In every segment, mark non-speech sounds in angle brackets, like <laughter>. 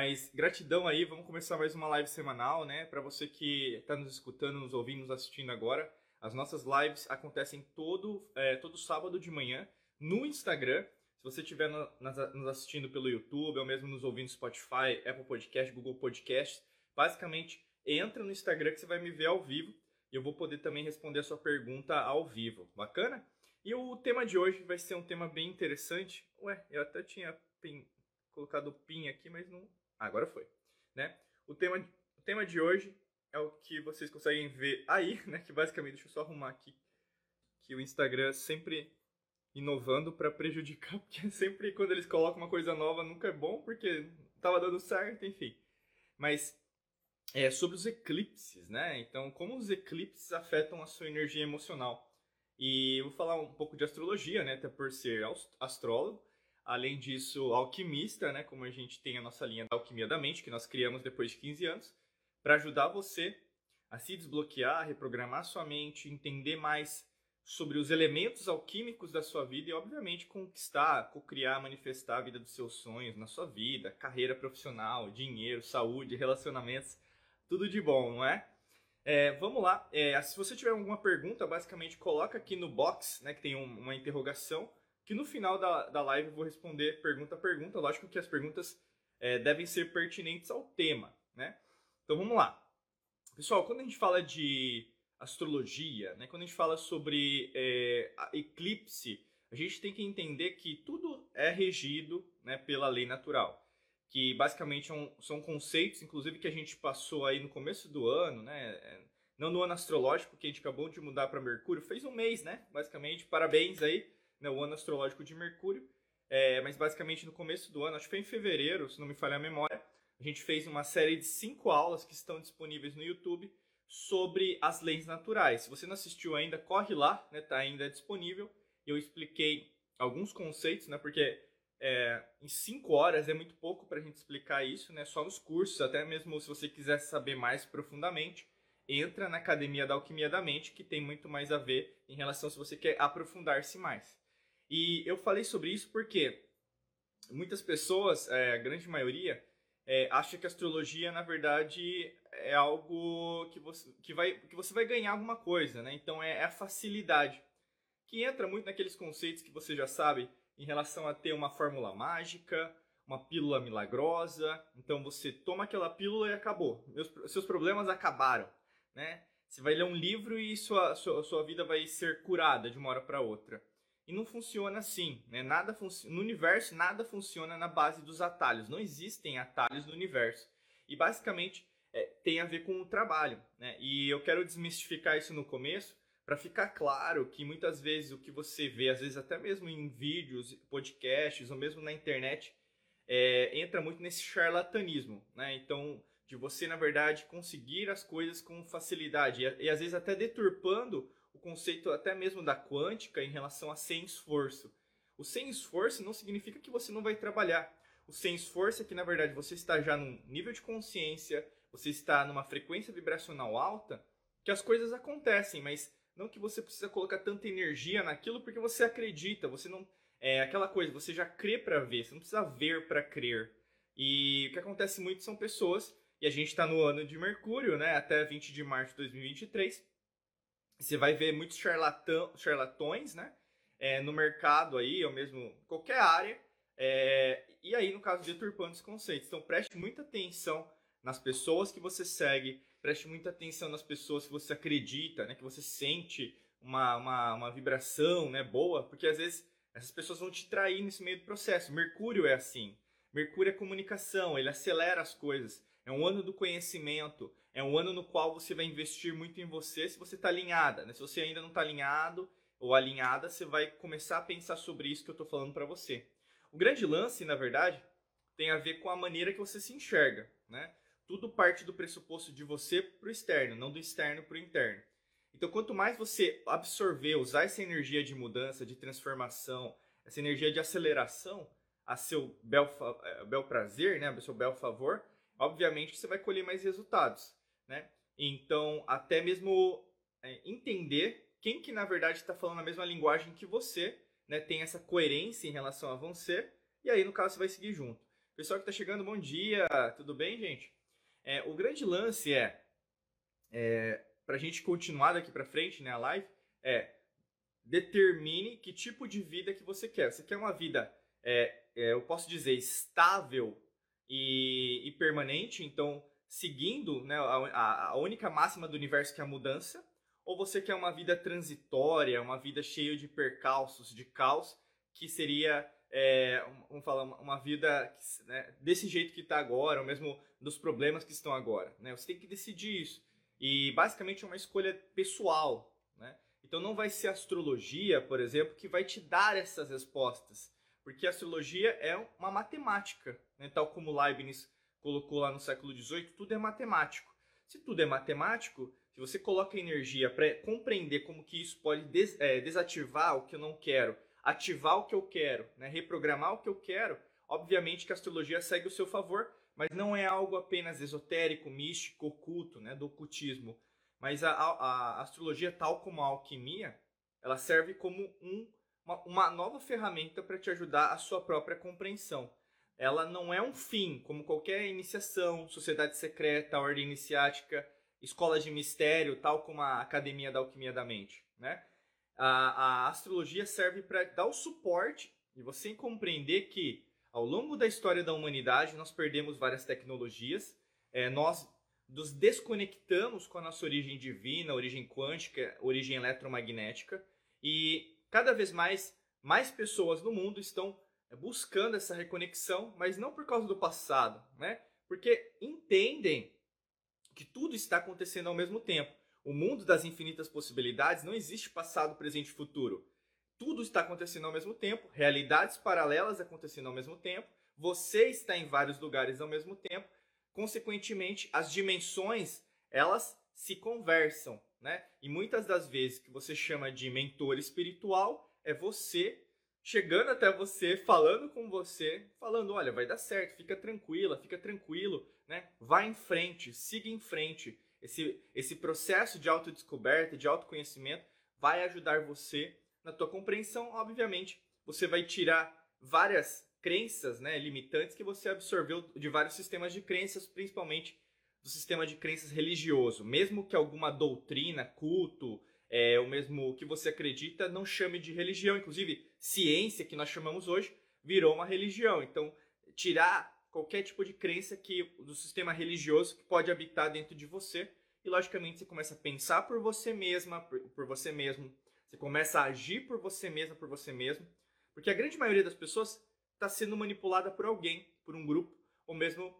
Mas gratidão aí, vamos começar mais uma live semanal, né? Para você que está nos escutando, nos ouvindo, nos assistindo agora, as nossas lives acontecem todo, é, todo sábado de manhã no Instagram. Se você estiver no, nos assistindo pelo YouTube ou mesmo nos ouvindo Spotify, Apple Podcast, Google Podcast, basicamente entra no Instagram que você vai me ver ao vivo e eu vou poder também responder a sua pergunta ao vivo. Bacana? E o tema de hoje vai ser um tema bem interessante. Ué, eu até tinha pin, colocado o pin aqui, mas não. Agora foi. Né? O, tema, o tema de hoje é o que vocês conseguem ver aí, <laughs> né? Que basicamente, deixa eu só arrumar aqui. Que o Instagram sempre inovando para prejudicar, <laughs> porque sempre quando eles colocam uma coisa nova nunca é bom, porque tava dando certo, enfim. Mas é sobre os eclipses, né? Então, como os eclipses afetam a sua energia emocional. E eu vou falar um pouco de astrologia, né? Até por ser astrólogo. Além disso, alquimista, né? Como a gente tem a nossa linha da alquimia da mente, que nós criamos depois de 15 anos, para ajudar você a se desbloquear, reprogramar sua mente, entender mais sobre os elementos alquímicos da sua vida e, obviamente, conquistar, co-criar, manifestar a vida dos seus sonhos na sua vida, carreira profissional, dinheiro, saúde, relacionamentos, tudo de bom, não é? é vamos lá. É, se você tiver alguma pergunta, basicamente coloca aqui no box, né, que tem um, uma interrogação, que no final da, da live eu vou responder pergunta a pergunta. Lógico que as perguntas é, devem ser pertinentes ao tema, né? Então vamos lá. Pessoal, quando a gente fala de astrologia, né? quando a gente fala sobre é, eclipse, a gente tem que entender que tudo é regido né, pela lei natural, que basicamente é são conceitos, inclusive, que a gente passou aí no começo do ano, né? É, não no ano astrológico, que a gente acabou de mudar para Mercúrio, fez um mês, né? Basicamente, parabéns aí, né, o ano astrológico de Mercúrio. É, mas basicamente no começo do ano, acho que foi em fevereiro, se não me falha a memória, a gente fez uma série de cinco aulas que estão disponíveis no YouTube sobre as leis naturais. Se você não assistiu ainda, corre lá, né? Tá ainda disponível. Eu expliquei alguns conceitos, né? Porque é, em cinco horas é muito pouco para a gente explicar isso, né? Só nos cursos, até mesmo se você quiser saber mais profundamente, entra na Academia da Alquimia da Mente, que tem muito mais a ver em relação se você quer aprofundar-se mais. E eu falei sobre isso porque muitas pessoas, é, a grande maioria, é, acha que a astrologia, na verdade, é algo que você, que vai, que você vai ganhar alguma coisa, né? Então é, é a facilidade, que entra muito naqueles conceitos que você já sabe em relação a ter uma fórmula mágica, uma pílula milagrosa. Então você toma aquela pílula e acabou. Meus, seus problemas acabaram, né? Você vai ler um livro e sua, sua, sua vida vai ser curada de uma hora para outra. E não funciona assim, né? Nada no universo nada funciona na base dos atalhos. Não existem atalhos no universo. E basicamente é, tem a ver com o trabalho, né? E eu quero desmistificar isso no começo para ficar claro que muitas vezes o que você vê, às vezes até mesmo em vídeos, podcasts ou mesmo na internet, é, entra muito nesse charlatanismo, né? Então, de você na verdade conseguir as coisas com facilidade e, e às vezes até deturpando o conceito até mesmo da quântica em relação a sem esforço. O sem esforço não significa que você não vai trabalhar. O sem esforço é que, na verdade, você está já num nível de consciência, você está numa frequência vibracional alta, que as coisas acontecem, mas não que você precisa colocar tanta energia naquilo porque você acredita, você não é aquela coisa, você já crê para ver, você não precisa ver para crer. E o que acontece muito são pessoas, e a gente está no ano de Mercúrio, né, até 20 de março de 2023, você vai ver muitos charlatão, charlatões, né? É, no mercado aí, ou mesmo qualquer área. É, e aí, no caso, deturpando os conceitos. Então, preste muita atenção nas pessoas que você segue, preste muita atenção nas pessoas que você acredita, né? Que você sente uma, uma, uma vibração né, boa, porque às vezes essas pessoas vão te trair nesse meio do processo. Mercúrio é assim. Mercúrio é comunicação, ele acelera as coisas. É um ano do conhecimento, é um ano no qual você vai investir muito em você se você está alinhada. Né? Se você ainda não está alinhado ou alinhada, você vai começar a pensar sobre isso que eu estou falando para você. O grande lance, na verdade, tem a ver com a maneira que você se enxerga. Né? Tudo parte do pressuposto de você para o externo, não do externo para o interno. Então, quanto mais você absorver, usar essa energia de mudança, de transformação, essa energia de aceleração a seu bel, eh, bel prazer, né, a seu bel favor, obviamente você vai colher mais resultados, né? Então, até mesmo é, entender quem que na verdade está falando a mesma linguagem que você, né? Tem essa coerência em relação a você, e aí no caso você vai seguir junto. Pessoal que está chegando, bom dia. Tudo bem, gente? É, o grande lance é, é para a gente continuar daqui para frente, né, a live, é determine que tipo de vida que você quer. Você quer uma vida, é, é, eu posso dizer, estável e, e permanente, então seguindo né, a, a única máxima do universo que é a mudança, ou você quer uma vida transitória, uma vida cheia de percalços, de caos, que seria, é, vamos falar, uma vida né, desse jeito que está agora, ou mesmo dos problemas que estão agora. Né? Você tem que decidir isso. E basicamente é uma escolha pessoal. Né? Então não vai ser astrologia, por exemplo, que vai te dar essas respostas. Porque a astrologia é uma matemática, né? tal como Leibniz colocou lá no século XVIII, tudo é matemático. Se tudo é matemático, se você coloca energia para compreender como que isso pode des, é, desativar o que eu não quero, ativar o que eu quero, né, reprogramar o que eu quero, obviamente que a astrologia segue o seu favor, mas não é algo apenas esotérico, místico, oculto, né, do ocultismo. Mas a, a, a astrologia, tal como a alquimia, ela serve como um, uma, uma nova ferramenta para te ajudar a sua própria compreensão. Ela não é um fim, como qualquer iniciação, sociedade secreta, ordem iniciática, escola de mistério, tal como a Academia da Alquimia da Mente, né? A, a astrologia serve para dar o suporte e você compreender que ao longo da história da humanidade nós perdemos várias tecnologias, é, nós nos desconectamos com a nossa origem divina, origem quântica, origem eletromagnética e cada vez mais mais pessoas no mundo estão buscando essa reconexão, mas não por causa do passado, né? Porque entendem que tudo está acontecendo ao mesmo tempo. O mundo das infinitas possibilidades não existe passado, presente e futuro. Tudo está acontecendo ao mesmo tempo, realidades paralelas acontecendo ao mesmo tempo, você está em vários lugares ao mesmo tempo. Consequentemente, as dimensões, elas se conversam, né? E muitas das vezes que você chama de mentor espiritual é você chegando até você, falando com você, falando, olha, vai dar certo, fica tranquila, fica tranquilo, né? Vá em frente, siga em frente. Esse, esse processo de autodescoberta, de autoconhecimento, vai ajudar você na tua compreensão. Obviamente, você vai tirar várias crenças né, limitantes que você absorveu de vários sistemas de crenças, principalmente do sistema de crenças religioso. Mesmo que alguma doutrina, culto, é, o mesmo que você acredita, não chame de religião. Inclusive, ciência, que nós chamamos hoje, virou uma religião. Então, tirar qualquer tipo de crença que do sistema religioso que pode habitar dentro de você e logicamente você começa a pensar por você mesma, por, por você mesmo, você começa a agir por você mesma, por você mesmo, porque a grande maioria das pessoas está sendo manipulada por alguém, por um grupo ou mesmo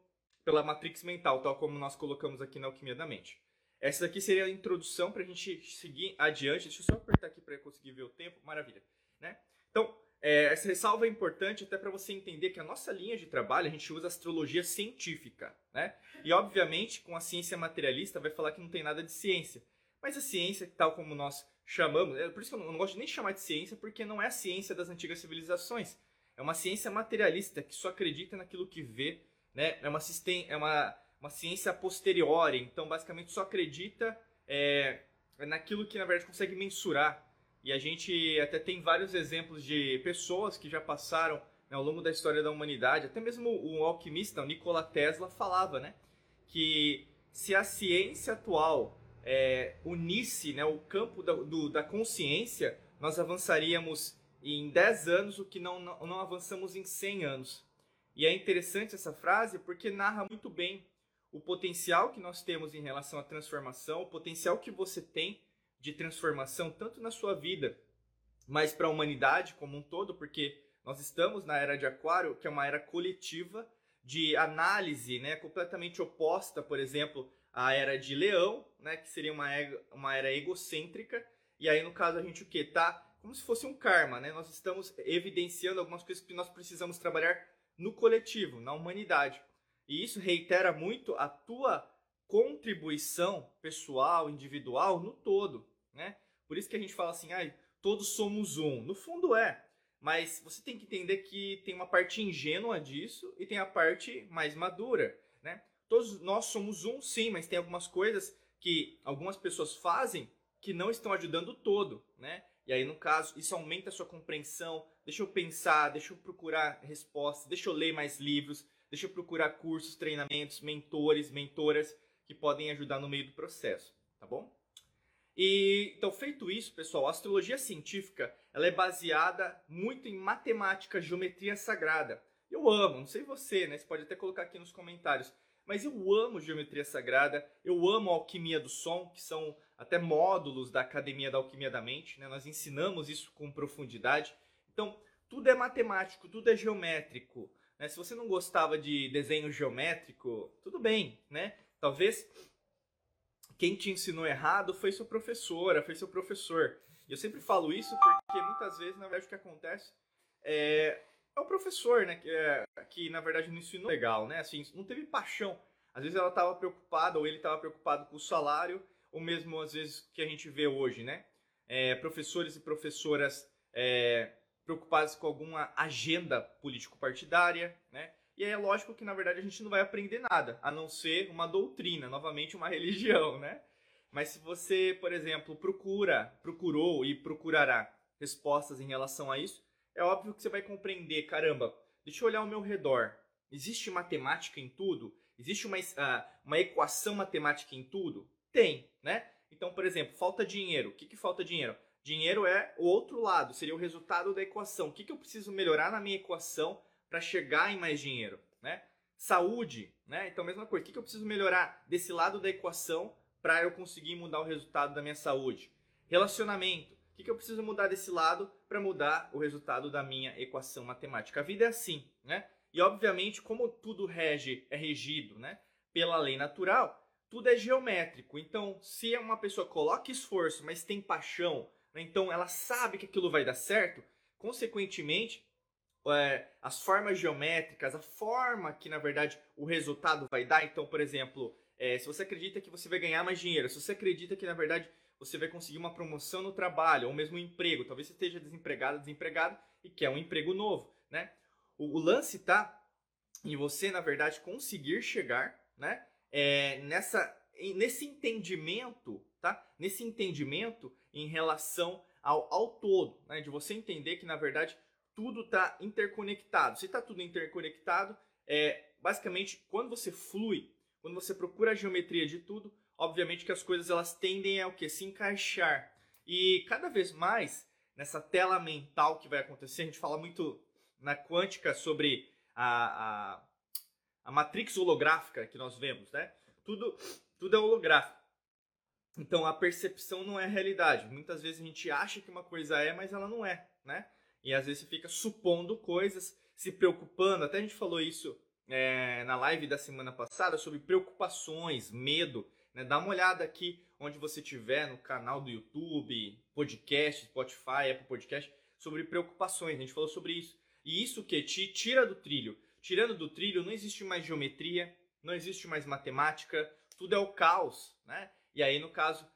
pela matrix mental, tal como nós colocamos aqui na alquimia da mente. Essa daqui seria a introdução para a gente seguir adiante. Deixa eu só apertar aqui para conseguir ver o tempo. Maravilha, né? Então, é, essa ressalva é importante até para você entender que a nossa linha de trabalho a gente usa astrologia científica, né? E obviamente com a ciência materialista vai falar que não tem nada de ciência, mas a ciência tal como nós chamamos, é por isso que eu não, gosto nem de chamar de ciência porque não é a ciência das antigas civilizações, é uma ciência materialista que só acredita naquilo que vê, né? É uma é uma, uma ciência posterior, então basicamente só acredita é, naquilo que na verdade consegue mensurar e a gente até tem vários exemplos de pessoas que já passaram né, ao longo da história da humanidade. Até mesmo o alquimista, o Nikola Tesla, falava né, que se a ciência atual é, unisse né, o campo da, do, da consciência, nós avançaríamos em 10 anos o que não, não, não avançamos em 100 anos. E é interessante essa frase porque narra muito bem o potencial que nós temos em relação à transformação, o potencial que você tem de transformação, tanto na sua vida, mas para a humanidade como um todo, porque nós estamos na era de Aquário, que é uma era coletiva de análise, né, completamente oposta, por exemplo, à era de Leão, né, que seria uma, uma era egocêntrica. E aí, no caso, a gente o quê? Tá como se fosse um karma, né? Nós estamos evidenciando algumas coisas que nós precisamos trabalhar no coletivo, na humanidade. E isso reitera muito a tua contribuição pessoal, individual no todo, né? Por isso que a gente fala assim, ah, todos somos um. No fundo é, mas você tem que entender que tem uma parte ingênua disso e tem a parte mais madura, né? Todos nós somos um, sim, mas tem algumas coisas que algumas pessoas fazem que não estão ajudando o todo, né? E aí, no caso, isso aumenta a sua compreensão. Deixa eu pensar, deixa eu procurar respostas, deixa eu ler mais livros, Deixa eu procurar cursos, treinamentos, mentores, mentoras que podem ajudar no meio do processo, tá bom? E então feito isso, pessoal, a astrologia científica ela é baseada muito em matemática, geometria sagrada. Eu amo, não sei você, né? Você pode até colocar aqui nos comentários. Mas eu amo geometria sagrada, eu amo alquimia do som, que são até módulos da Academia da Alquimia da Mente, né? Nós ensinamos isso com profundidade. Então, tudo é matemático, tudo é geométrico. Né? Se você não gostava de desenho geométrico, tudo bem, né? Talvez quem te ensinou errado foi sua professora, foi seu professor. E eu sempre falo isso porque muitas vezes, na verdade, o que acontece é, é o professor, né? Que, é, que na verdade não ensinou legal, né? Assim, não teve paixão. Às vezes ela estava preocupada ou ele estava preocupado com o salário, ou mesmo às vezes que a gente vê hoje, né? É, professores e professoras é, preocupados com alguma agenda político-partidária, né? E aí é lógico que na verdade a gente não vai aprender nada, a não ser uma doutrina, novamente uma <laughs> religião, né? Mas se você, por exemplo, procura, procurou e procurará respostas em relação a isso, é óbvio que você vai compreender, caramba, deixa eu olhar ao meu redor. Existe matemática em tudo? Existe uma, uh, uma equação matemática em tudo? Tem, né? Então, por exemplo, falta dinheiro. O que, que falta dinheiro? Dinheiro é o outro lado, seria o resultado da equação. O que, que eu preciso melhorar na minha equação para chegar em mais dinheiro? Né? Saúde, né? Então, mesma coisa. O que, que eu preciso melhorar desse lado da equação para eu conseguir mudar o resultado da minha saúde? Relacionamento que, que eu preciso mudar desse lado para mudar o resultado da minha equação matemática? A vida é assim, né? E obviamente, como tudo rege, é regido, né, pela lei natural, tudo é geométrico. Então, se uma pessoa coloca esforço, mas tem paixão, então ela sabe que aquilo vai dar certo, consequentemente, é, as formas geométricas, a forma que na verdade o resultado vai dar. Então, por exemplo, é, se você acredita que você vai ganhar mais dinheiro, se você acredita que na verdade você vai conseguir uma promoção no trabalho, ou mesmo um emprego. Talvez você esteja desempregado, desempregado e quer um emprego novo, né? O, o lance está em você, na verdade, conseguir chegar, né? É, nessa, nesse entendimento, tá? Nesse entendimento em relação ao, ao todo, né? De você entender que, na verdade, tudo está interconectado. Se está tudo interconectado, é, basicamente, quando você flui, quando você procura a geometria de tudo, obviamente que as coisas elas tendem a o que se encaixar. E cada vez mais nessa tela mental que vai acontecer, a gente fala muito na quântica sobre a, a, a matrix holográfica que nós vemos, né? Tudo, tudo é holográfico. Então a percepção não é realidade. Muitas vezes a gente acha que uma coisa é, mas ela não é, né? E às vezes você fica supondo coisas, se preocupando. Até a gente falou isso é, na live da semana passada sobre preocupações, medo. Né? Dá uma olhada aqui onde você estiver, no canal do YouTube, podcast, Spotify, Apple Podcast, sobre preocupações. A gente falou sobre isso. E isso que te tira do trilho. Tirando do trilho, não existe mais geometria, não existe mais matemática, tudo é o caos, né? E aí, no caso,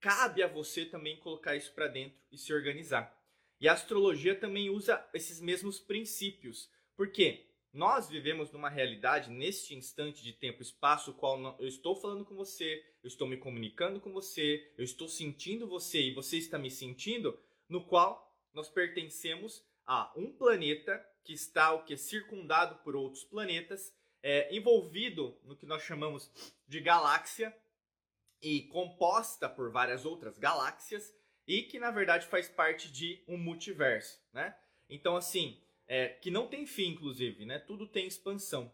cabe a você também colocar isso para dentro e se organizar. E a astrologia também usa esses mesmos princípios. Por quê? Nós vivemos numa realidade, neste instante de tempo e espaço, qual eu estou falando com você, eu estou me comunicando com você, eu estou sentindo você e você está me sentindo, no qual nós pertencemos a um planeta que está o que circundado por outros planetas, é, envolvido no que nós chamamos de galáxia e composta por várias outras galáxias e que na verdade faz parte de um multiverso, né? Então assim, é, que não tem fim, inclusive, né? Tudo tem expansão.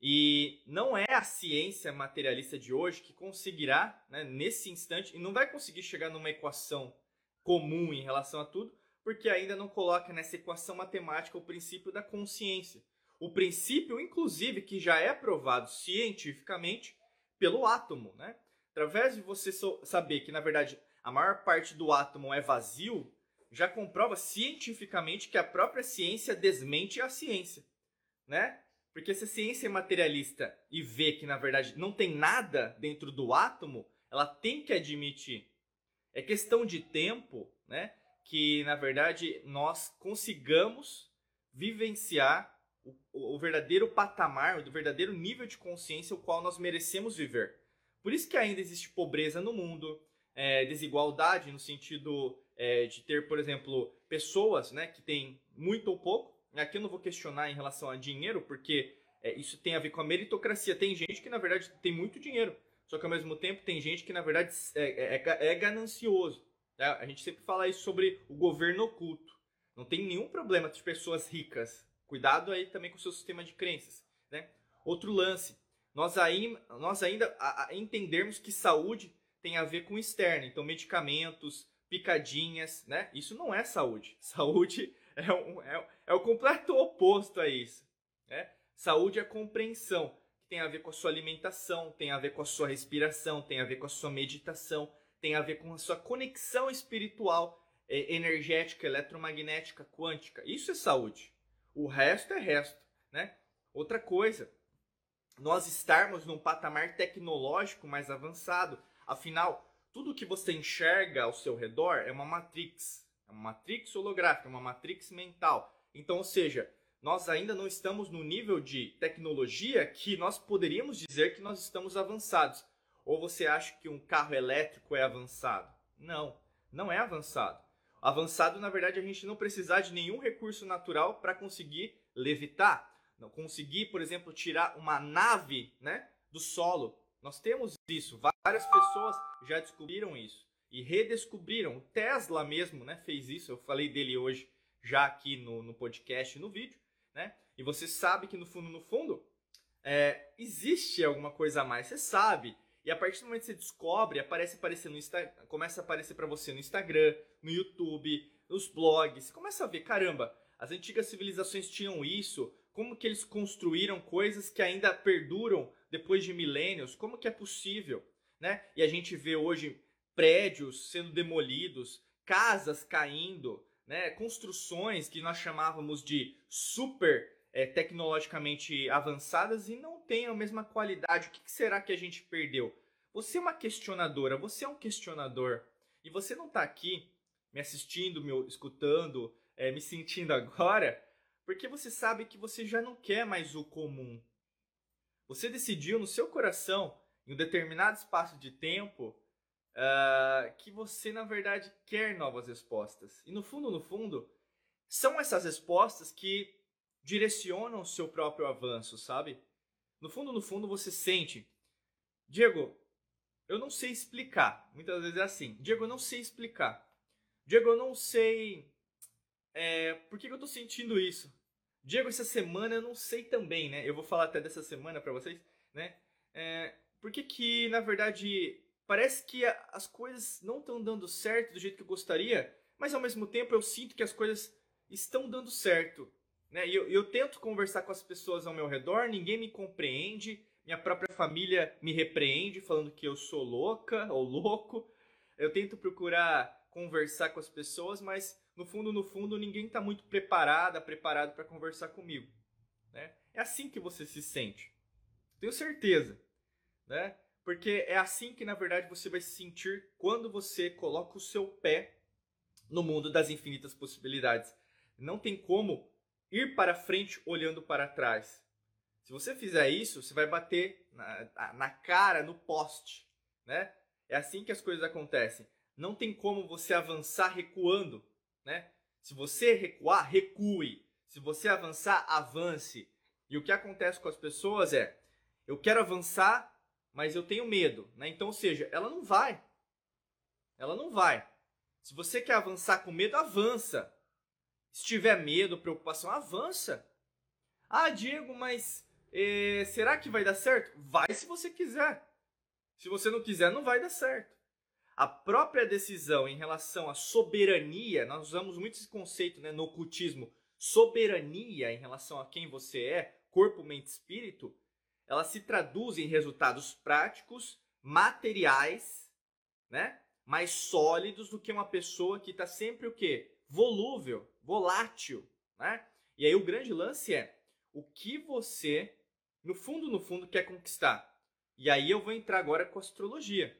E não é a ciência materialista de hoje que conseguirá, né, nesse instante, e não vai conseguir chegar numa equação comum em relação a tudo, porque ainda não coloca nessa equação matemática o princípio da consciência. O princípio, inclusive, que já é provado cientificamente pelo átomo, né? Através de você saber que, na verdade, a maior parte do átomo é vazio, já comprova cientificamente que a própria ciência desmente a ciência, né? Porque se a ciência é materialista e vê que na verdade não tem nada dentro do átomo, ela tem que admitir. É questão de tempo, né? Que na verdade nós consigamos vivenciar o, o verdadeiro patamar, o verdadeiro nível de consciência o qual nós merecemos viver. Por isso que ainda existe pobreza no mundo, é, desigualdade no sentido é, de ter, por exemplo, pessoas né, que têm muito ou pouco. Aqui eu não vou questionar em relação a dinheiro, porque É, isso tem a ver com a meritocracia. Tem gente que, na verdade, tem muito dinheiro, só que ao mesmo tempo tem gente que, na verdade, é, é, é ganancioso. Né? A gente sempre fala isso sobre o governo oculto. Não tem nenhum problema de pessoas ricas. Cuidado aí também com o seu sistema de crenças. Né? Outro lance, nós, nós ainda a, a entendermos que saúde tem a ver com externo, então medicamentos, picadinhas, né? Isso não é saúde. <laughs> Saúde é, um, é, é o completo oposto a isso. Né? Saúde é compreensão, que tem a ver com a sua alimentação, tem a ver com a sua respiração, tem a ver com a sua meditação, tem a ver com a sua conexão espiritual, é, energética, eletromagnética, quântica. Isso é saúde. O resto é resto, né? Outra coisa, nós estarmos num patamar tecnológico mais avançado. Afinal, tudo que você enxerga ao seu redor é uma matrix. É uma matrix holográfica, uma matrix mental. Então, ou seja, nós ainda não estamos no nível de tecnologia que nós poderíamos dizer que nós estamos avançados. Ou você acha que um carro elétrico é avançado? Não, não é avançado. Avançado, na verdade, é a gente não precisar de nenhum recurso natural para conseguir levitar. Conseguir, por exemplo, tirar uma nave né, do solo. Nós temos isso. Várias pessoas já descobriram isso e redescobriram. O Tesla mesmo né, fez isso. Eu falei dele hoje já aqui no, no podcast no vídeo. Né? E você sabe que no fundo, no fundo, é, existe alguma coisa a mais. Você sabe. E a partir do momento que você descobre, aparece aparecer no Insta, começa a aparecer para você no Instagram, no YouTube, nos blogs. Você começa a ver, caramba, as antigas civilizações tinham isso, como que eles construíram coisas que ainda perduram depois de milênios, como que é possível, né? E a gente vê hoje prédios sendo demolidos, casas caindo, né? Construções que nós chamávamos de super é, tecnologicamente avançadas e não têm a mesma qualidade. O que, que será que a gente perdeu? Você é uma questionadora, você é um questionador e você não está aqui me assistindo, me escutando, é, me sentindo agora, porque você sabe que você já não quer mais o comum. Você decidiu no seu coração, em um determinado espaço de tempo, uh, que você na verdade quer novas respostas. E no fundo, no fundo, são essas respostas que direcionam o seu próprio avanço, sabe? No fundo, no fundo, você sente, Diego, eu não sei explicar. Muitas vezes é assim, Diego, eu não sei explicar. Diego, eu não sei é, por que, que eu tô sentindo isso. Diego, essa semana eu não sei também, né? Eu vou falar até dessa semana para vocês, né? É, por que na verdade, parece que as coisas não estão dando certo do jeito que eu gostaria, mas ao mesmo tempo eu sinto que as coisas estão dando certo. Né? E eu, eu tento conversar com as pessoas ao meu redor, ninguém me compreende, minha própria família me repreende falando que eu sou louca ou louco. Eu tento procurar conversar com as pessoas, mas no fundo, no fundo, ninguém está muito preparada, preparado para conversar comigo. Né? É assim que você se sente. Tenho certeza. Né? Porque é assim que, na verdade, você vai se sentir quando você coloca o seu pé no mundo das infinitas possibilidades. Não tem como ir para frente olhando para trás. Se você fizer isso, você vai bater na, na cara, no poste, né? É assim que as coisas acontecem. Não tem como você avançar recuando, né? Se você recuar, recue. Se você avançar, avance. E o que acontece com as pessoas é, eu quero avançar, mas eu tenho medo, né? Então, ou seja, ela não vai. Ela não vai. Se você quer avançar com medo, avança. Se tiver medo, preocupação, avança. Ah, Diego, mas eh, será que vai dar certo? Vai se você quiser. Se você não quiser, não vai dar certo. A própria decisão em relação à soberania, nós usamos muito esse conceito né, no ocultismo, soberania em relação a quem você é, corpo, mente, espírito, ela se traduz em resultados práticos, materiais, né? mais sólidos do que uma pessoa que está sempre o quê? volúvel, volátil, né? E aí o grande lance é o que você, no fundo, no fundo, quer conquistar. E aí eu vou entrar agora com astrologia.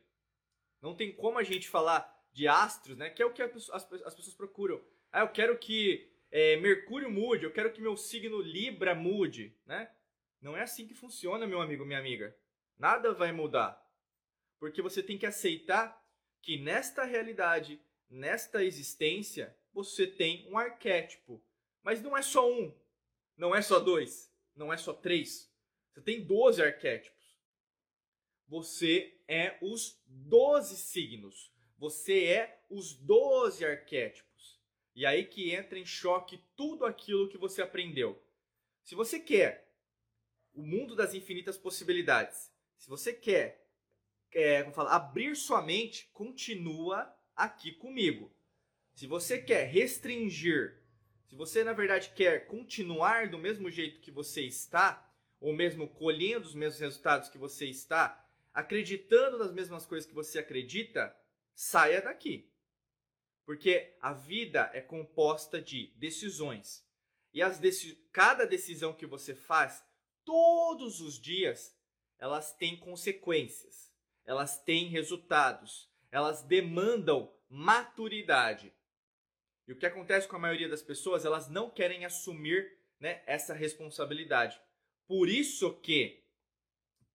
Não tem como a gente falar de astros, né? Que é o que as, as, as pessoas procuram. Ah, eu quero que é, Mercúrio mude, eu quero que meu signo Libra mude, né? Não é assim que funciona, meu amigo, minha amiga. Nada vai mudar. Porque você tem que aceitar que nesta realidade, nesta existência, você tem um arquétipo. Mas não é só um, não é só dois, não é só três. Você tem 12 arquétipos. Você é os 12 signos. Você é os 12 arquétipos. E aí que entra em choque tudo aquilo que você aprendeu. Se você quer o mundo das infinitas possibilidades, se você quer é, como fala, abrir sua mente, continua aqui comigo. Se você quer restringir, se você na verdade quer continuar do mesmo jeito que você está, ou mesmo colhendo os mesmos resultados que você está, acreditando nas mesmas coisas que você acredita, saia daqui. Porque a vida é composta de decisões. E as deci cada decisão que você faz todos os dias, elas têm consequências, elas têm resultados, elas demandam maturidade. E o que acontece com a maioria das pessoas, elas não querem assumir né, essa responsabilidade. Por isso que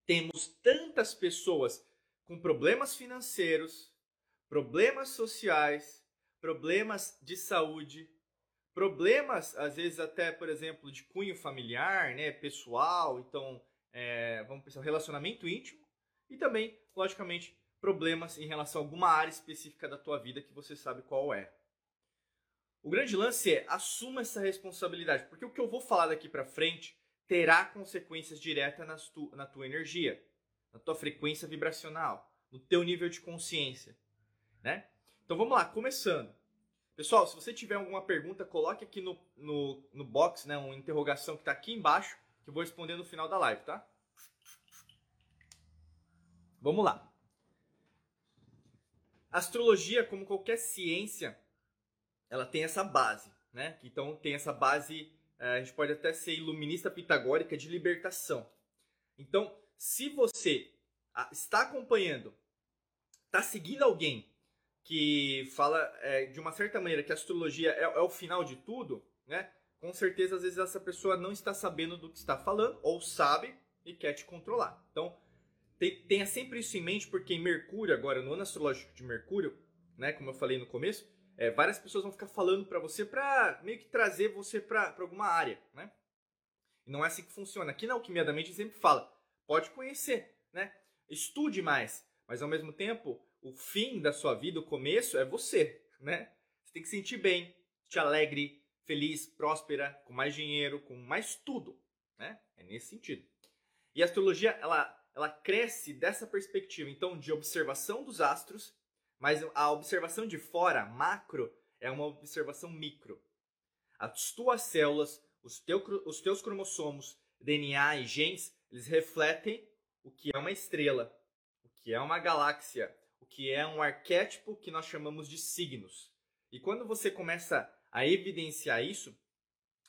temos tantas pessoas com problemas financeiros, problemas sociais, problemas de saúde, problemas, às vezes até, por exemplo, de cunho familiar, né, pessoal, então, é, vamos pensar, relacionamento íntimo, e também, logicamente, problemas em relação a alguma área específica da tua vida que você sabe qual é. O grande lance é assuma essa responsabilidade, porque o que eu vou falar daqui para frente terá consequências diretas tu, na tua energia, na tua frequência vibracional, no teu nível de consciência, né? Então vamos lá, começando. Pessoal, se você tiver alguma pergunta, coloque aqui no, no, no box, né, uma interrogação que está aqui embaixo, que eu vou responder no final da live, tá? Vamos lá. astrologia, como qualquer ciência, ela tem essa base, né? Então tem essa base, a gente pode até ser iluminista pitagórica de libertação. Então, se você está acompanhando, está seguindo alguém que fala é, de uma certa maneira que a astrologia é, é, o final de tudo, né? Com certeza, às vezes essa pessoa não está sabendo do que está falando ou sabe e quer te controlar. Então, tenha sempre isso em mente, porque Mercúrio, agora no ano astrológico de Mercúrio, né, como eu falei no começo, é, várias pessoas vão ficar falando para você para meio que trazer você para alguma área, né? E não é assim que funciona. Aqui na Alquimia da Mente sempre fala, pode conhecer, né? Estude mais, mas ao mesmo tempo, o fim da sua vida, o começo é você, né? Você tem que sentir bem, te alegre, feliz, próspera, com mais dinheiro, com mais tudo, né? É nesse sentido. E a astrologia, ela ela cresce dessa perspectiva, então, de observação dos astros, mas a observação de fora, macro, é uma observação micro. As tuas células, os, teu, os teus cromossomos, DNA e genes, eles refletem o que é uma estrela, o que é uma galáxia, o que é um arquétipo que nós chamamos de signos. E quando você começa a evidenciar isso,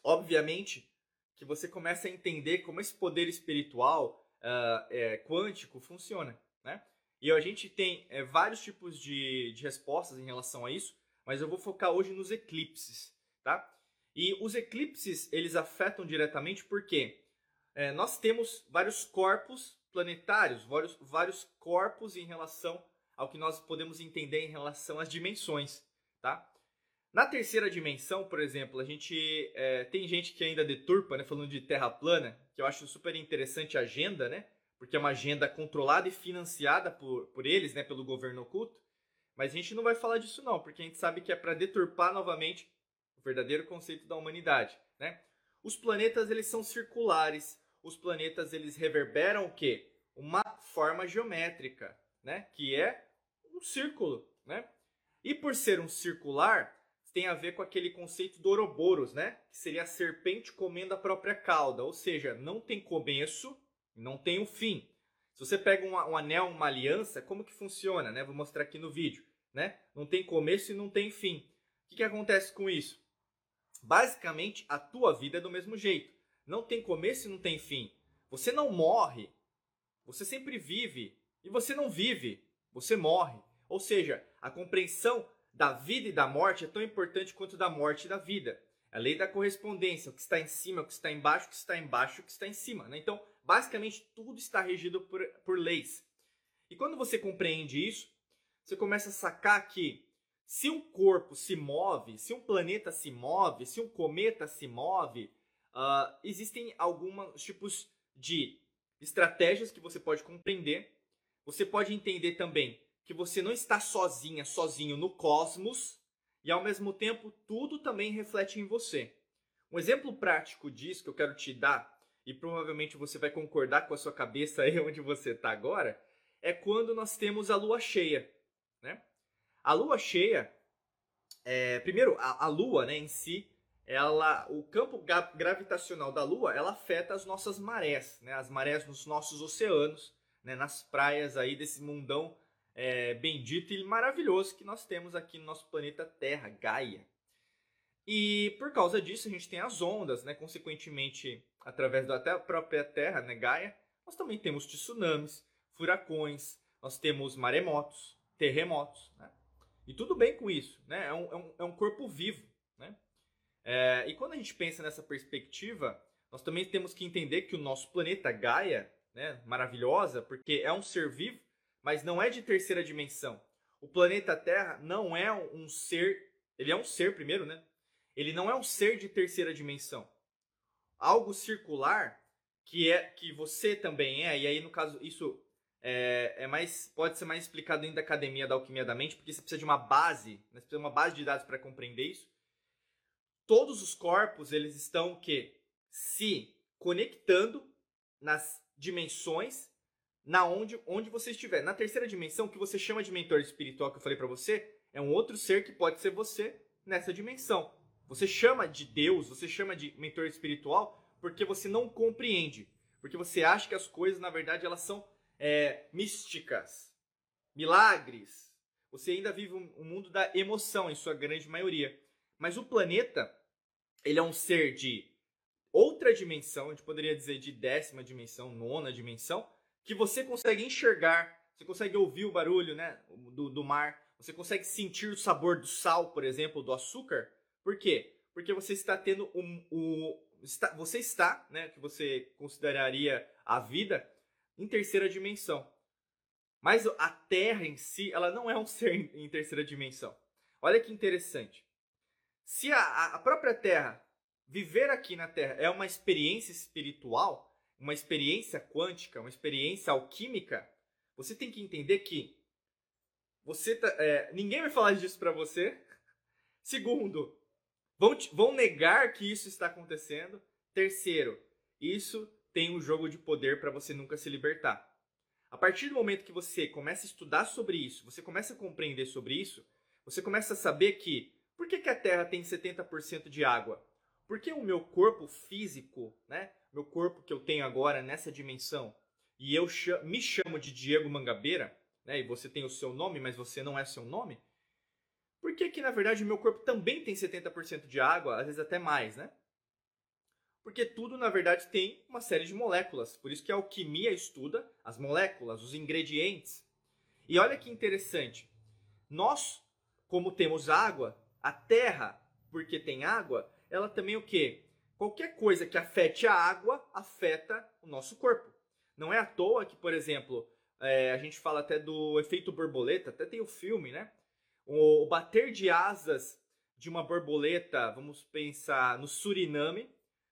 obviamente que você começa a entender como esse poder espiritual, uh, é, quântico funciona, né? E a gente tem é, vários tipos de, de respostas em relação a isso, mas eu vou focar hoje nos eclipses, tá? E os eclipses, eles afetam diretamente porque é, nós temos vários corpos planetários, vários, vários corpos em relação ao que nós podemos entender em relação às dimensões, tá? Na terceira dimensão, por exemplo, a gente é, tem gente que ainda deturpa, né, falando de terra plana, que eu acho super interessante a agenda, né? Porque é uma agenda controlada e financiada por, por eles, né, pelo governo oculto. Mas a gente não vai falar disso não, porque a gente sabe que é para deturpar novamente o verdadeiro conceito da humanidade, né? Os planetas eles são circulares. Os planetas eles reverberam o quê? Uma forma geométrica, né? Que é um círculo, né? E por ser um circular, tem a ver com aquele conceito do Ouroboros, né? Que seria a serpente comendo a própria cauda, ou seja, não tem começo, não tem um fim. Se você pega um, um, anel, uma aliança, como que funciona, né? Vou mostrar aqui no vídeo, né? Não tem começo e não tem fim. O que, que acontece com isso? Basicamente, a tua vida é do mesmo jeito. Não tem começo e não tem fim. Você não morre, você sempre vive. E você não vive, você morre. Ou seja, a compreensão da vida e da morte é tão importante quanto da morte e da vida. A lei da correspondência, o que está em cima, o que está embaixo, o que está embaixo, o que está em cima. Né? Então, basicamente, tudo está regido por, por leis. E quando você compreende isso, você começa a sacar que se um corpo se move, se um planeta se move, se um cometa se move, uh, existem alguns tipos de estratégias que você pode compreender. Você pode entender também que você não está sozinha, sozinho no cosmos, e ao mesmo tempo tudo também reflete em você. Um exemplo prático disso que eu quero te dar, e provavelmente você vai concordar com a sua cabeça aí <laughs> onde você está agora, é quando nós temos a lua cheia. Né? A lua cheia, é, primeiro, a, a lua né, em si, ela, o campo gravitacional da lua, ela afeta as nossas marés, né, as marés nos nossos oceanos, né, nas praias aí desse mundão é, bendito e maravilhoso que nós temos aqui no nosso planeta Terra, Gaia. E por causa disso a gente tem as ondas, né? Consequentemente, através da própria Terra, né, Gaia, nós também temos tsunamis, furacões, nós temos maremotos, terremotos, né? E tudo bem com isso, né? É um, é um, é um corpo vivo, né? É, e quando a gente pensa nessa perspectiva, nós também temos que entender que o nosso planeta Gaia, né, maravilhosa, porque é um ser vivo, mas não é de terceira dimensão. O planeta Terra não é um ser, ele é um ser primeiro, né? Ele não é um ser de terceira dimensão. Algo circular que é que você também é, e aí no caso isso é, é mais pode ser mais explicado dentro da academia da alquimia da mente, porque você precisa de uma base, né? você precisa de uma base de dados para compreender isso. Todos os corpos eles estão que se conectando nas dimensões na onde, onde você estiver. Na terceira dimensão, que você chama de mentor espiritual que eu falei para você, é um outro ser que pode ser você nessa dimensão. Você chama de Deus, você chama de mentor espiritual porque você não compreende, porque você acha que as coisas na verdade elas são é, místicas, milagres. Você ainda vive um mundo da emoção em sua grande maioria. Mas o planeta, ele é um ser de outra dimensão, a gente poderia dizer de décima dimensão, nona dimensão, que você consegue enxergar, você consegue ouvir o barulho né, do, do mar, você consegue sentir o sabor do sal, por exemplo, do açúcar. Por quê? Porque você está tendo um, um está, você está, né, que você consideraria a vida, em terceira dimensão. Mas a Terra em si, ela não é um ser em terceira dimensão. Olha que interessante. Se a, a própria Terra, viver aqui na Terra, é uma experiência espiritual, uma experiência quântica, uma experiência alquímica, você tem que entender que você tá, é, ninguém vai falar disso para você. Segundo, vão, vão negar que isso está acontecendo. Terceiro, isso tem um jogo de poder para você nunca se libertar. A partir do momento que você começa a estudar sobre isso, você começa a compreender sobre isso, você começa a saber que por que, que a Terra tem 70% de água? Porque o meu corpo físico, né, meu corpo que eu tenho agora nessa dimensão, e eu me chamo de Diego Mangabeira, né, e você tem o seu nome, mas você não é seu nome, por que na verdade o meu corpo também tem 70% de água, às vezes até mais, né? Porque tudo na verdade tem uma série de moléculas, por isso que a alquimia estuda as moléculas, os ingredientes. E olha que interessante, nós, como temos água, a terra, porque tem água, ela também o quê? Qualquer coisa que afete a água afeta o nosso corpo. Não é à toa que, por exemplo, é, a gente fala até do efeito borboleta, até tem o filme, né? O, bater de asas de uma borboleta, vamos pensar no Suriname,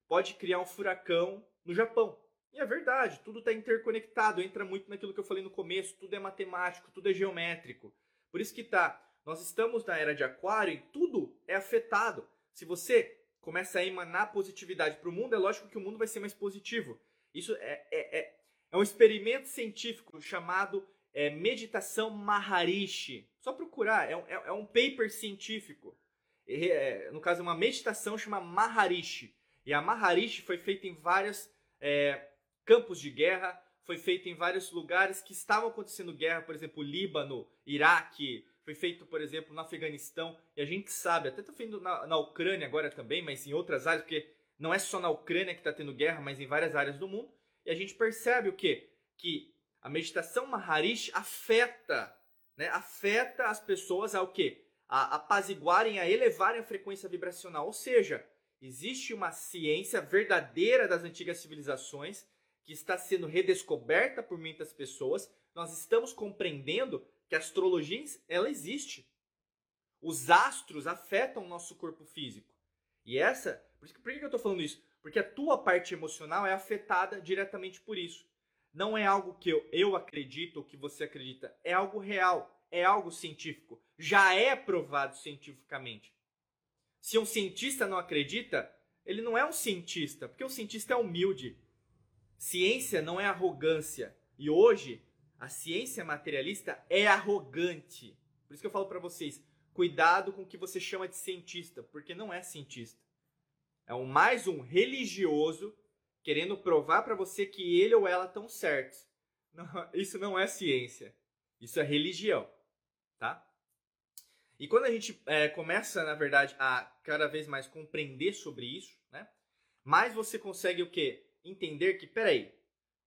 pode criar um furacão no Japão. E é verdade, tudo está interconectado, entra muito naquilo que eu falei no começo, tudo é matemático, tudo é geométrico. Por isso que tá, nós estamos na era de aquário e tudo é afetado. Se você começa a emanar positividade para o mundo, é lógico que o mundo vai ser mais positivo. Isso é, é, é, é um experimento científico chamado é, meditação Maharishi. Só procurar, é um, é, é um paper científico. É, no caso, é uma meditação chamada Maharishi. E a Maharishi foi feita em vários é, campos de guerra, foi feita em vários lugares que estavam acontecendo guerra, por exemplo, Líbano, Iraque, foi feito, por exemplo, no Afeganistão, e a gente sabe, até está feito na, na Ucrânia agora também, mas em outras áreas, porque não é só na Ucrânia que está tendo guerra, mas em várias áreas do mundo, e a gente percebe o quê? Que a meditação Maharishi afeta, né, afeta as pessoas ao quê? A apaziguarem, a elevarem a frequência vibracional, ou seja, existe uma ciência verdadeira das antigas civilizações que está sendo redescoberta por muitas pessoas, nós estamos compreendendo que a astrologia ela existe. Os astros afetam o nosso corpo físico. E essa, por, que, por que eu estou falando isso? Porque a tua parte emocional é afetada diretamente por isso. Não é algo que eu, eu acredito ou que você acredita, é algo real, é algo científico, já é provado cientificamente. Se um cientista não acredita, ele não é um cientista, porque o cientista é humilde. Ciência não é arrogância. E hoje, a ciência materialista é arrogante. Por isso que eu falo para vocês, cuidado com o que você chama de cientista, porque não é cientista. É um mais um religioso querendo provar para você que ele ou ela estão certos. <laughs> Não, isso não é ciência. Isso é religião, tá? E quando a gente é, começa, na verdade, a cada vez mais compreender sobre isso, né? Mais você consegue o quê? Entender que, peraí,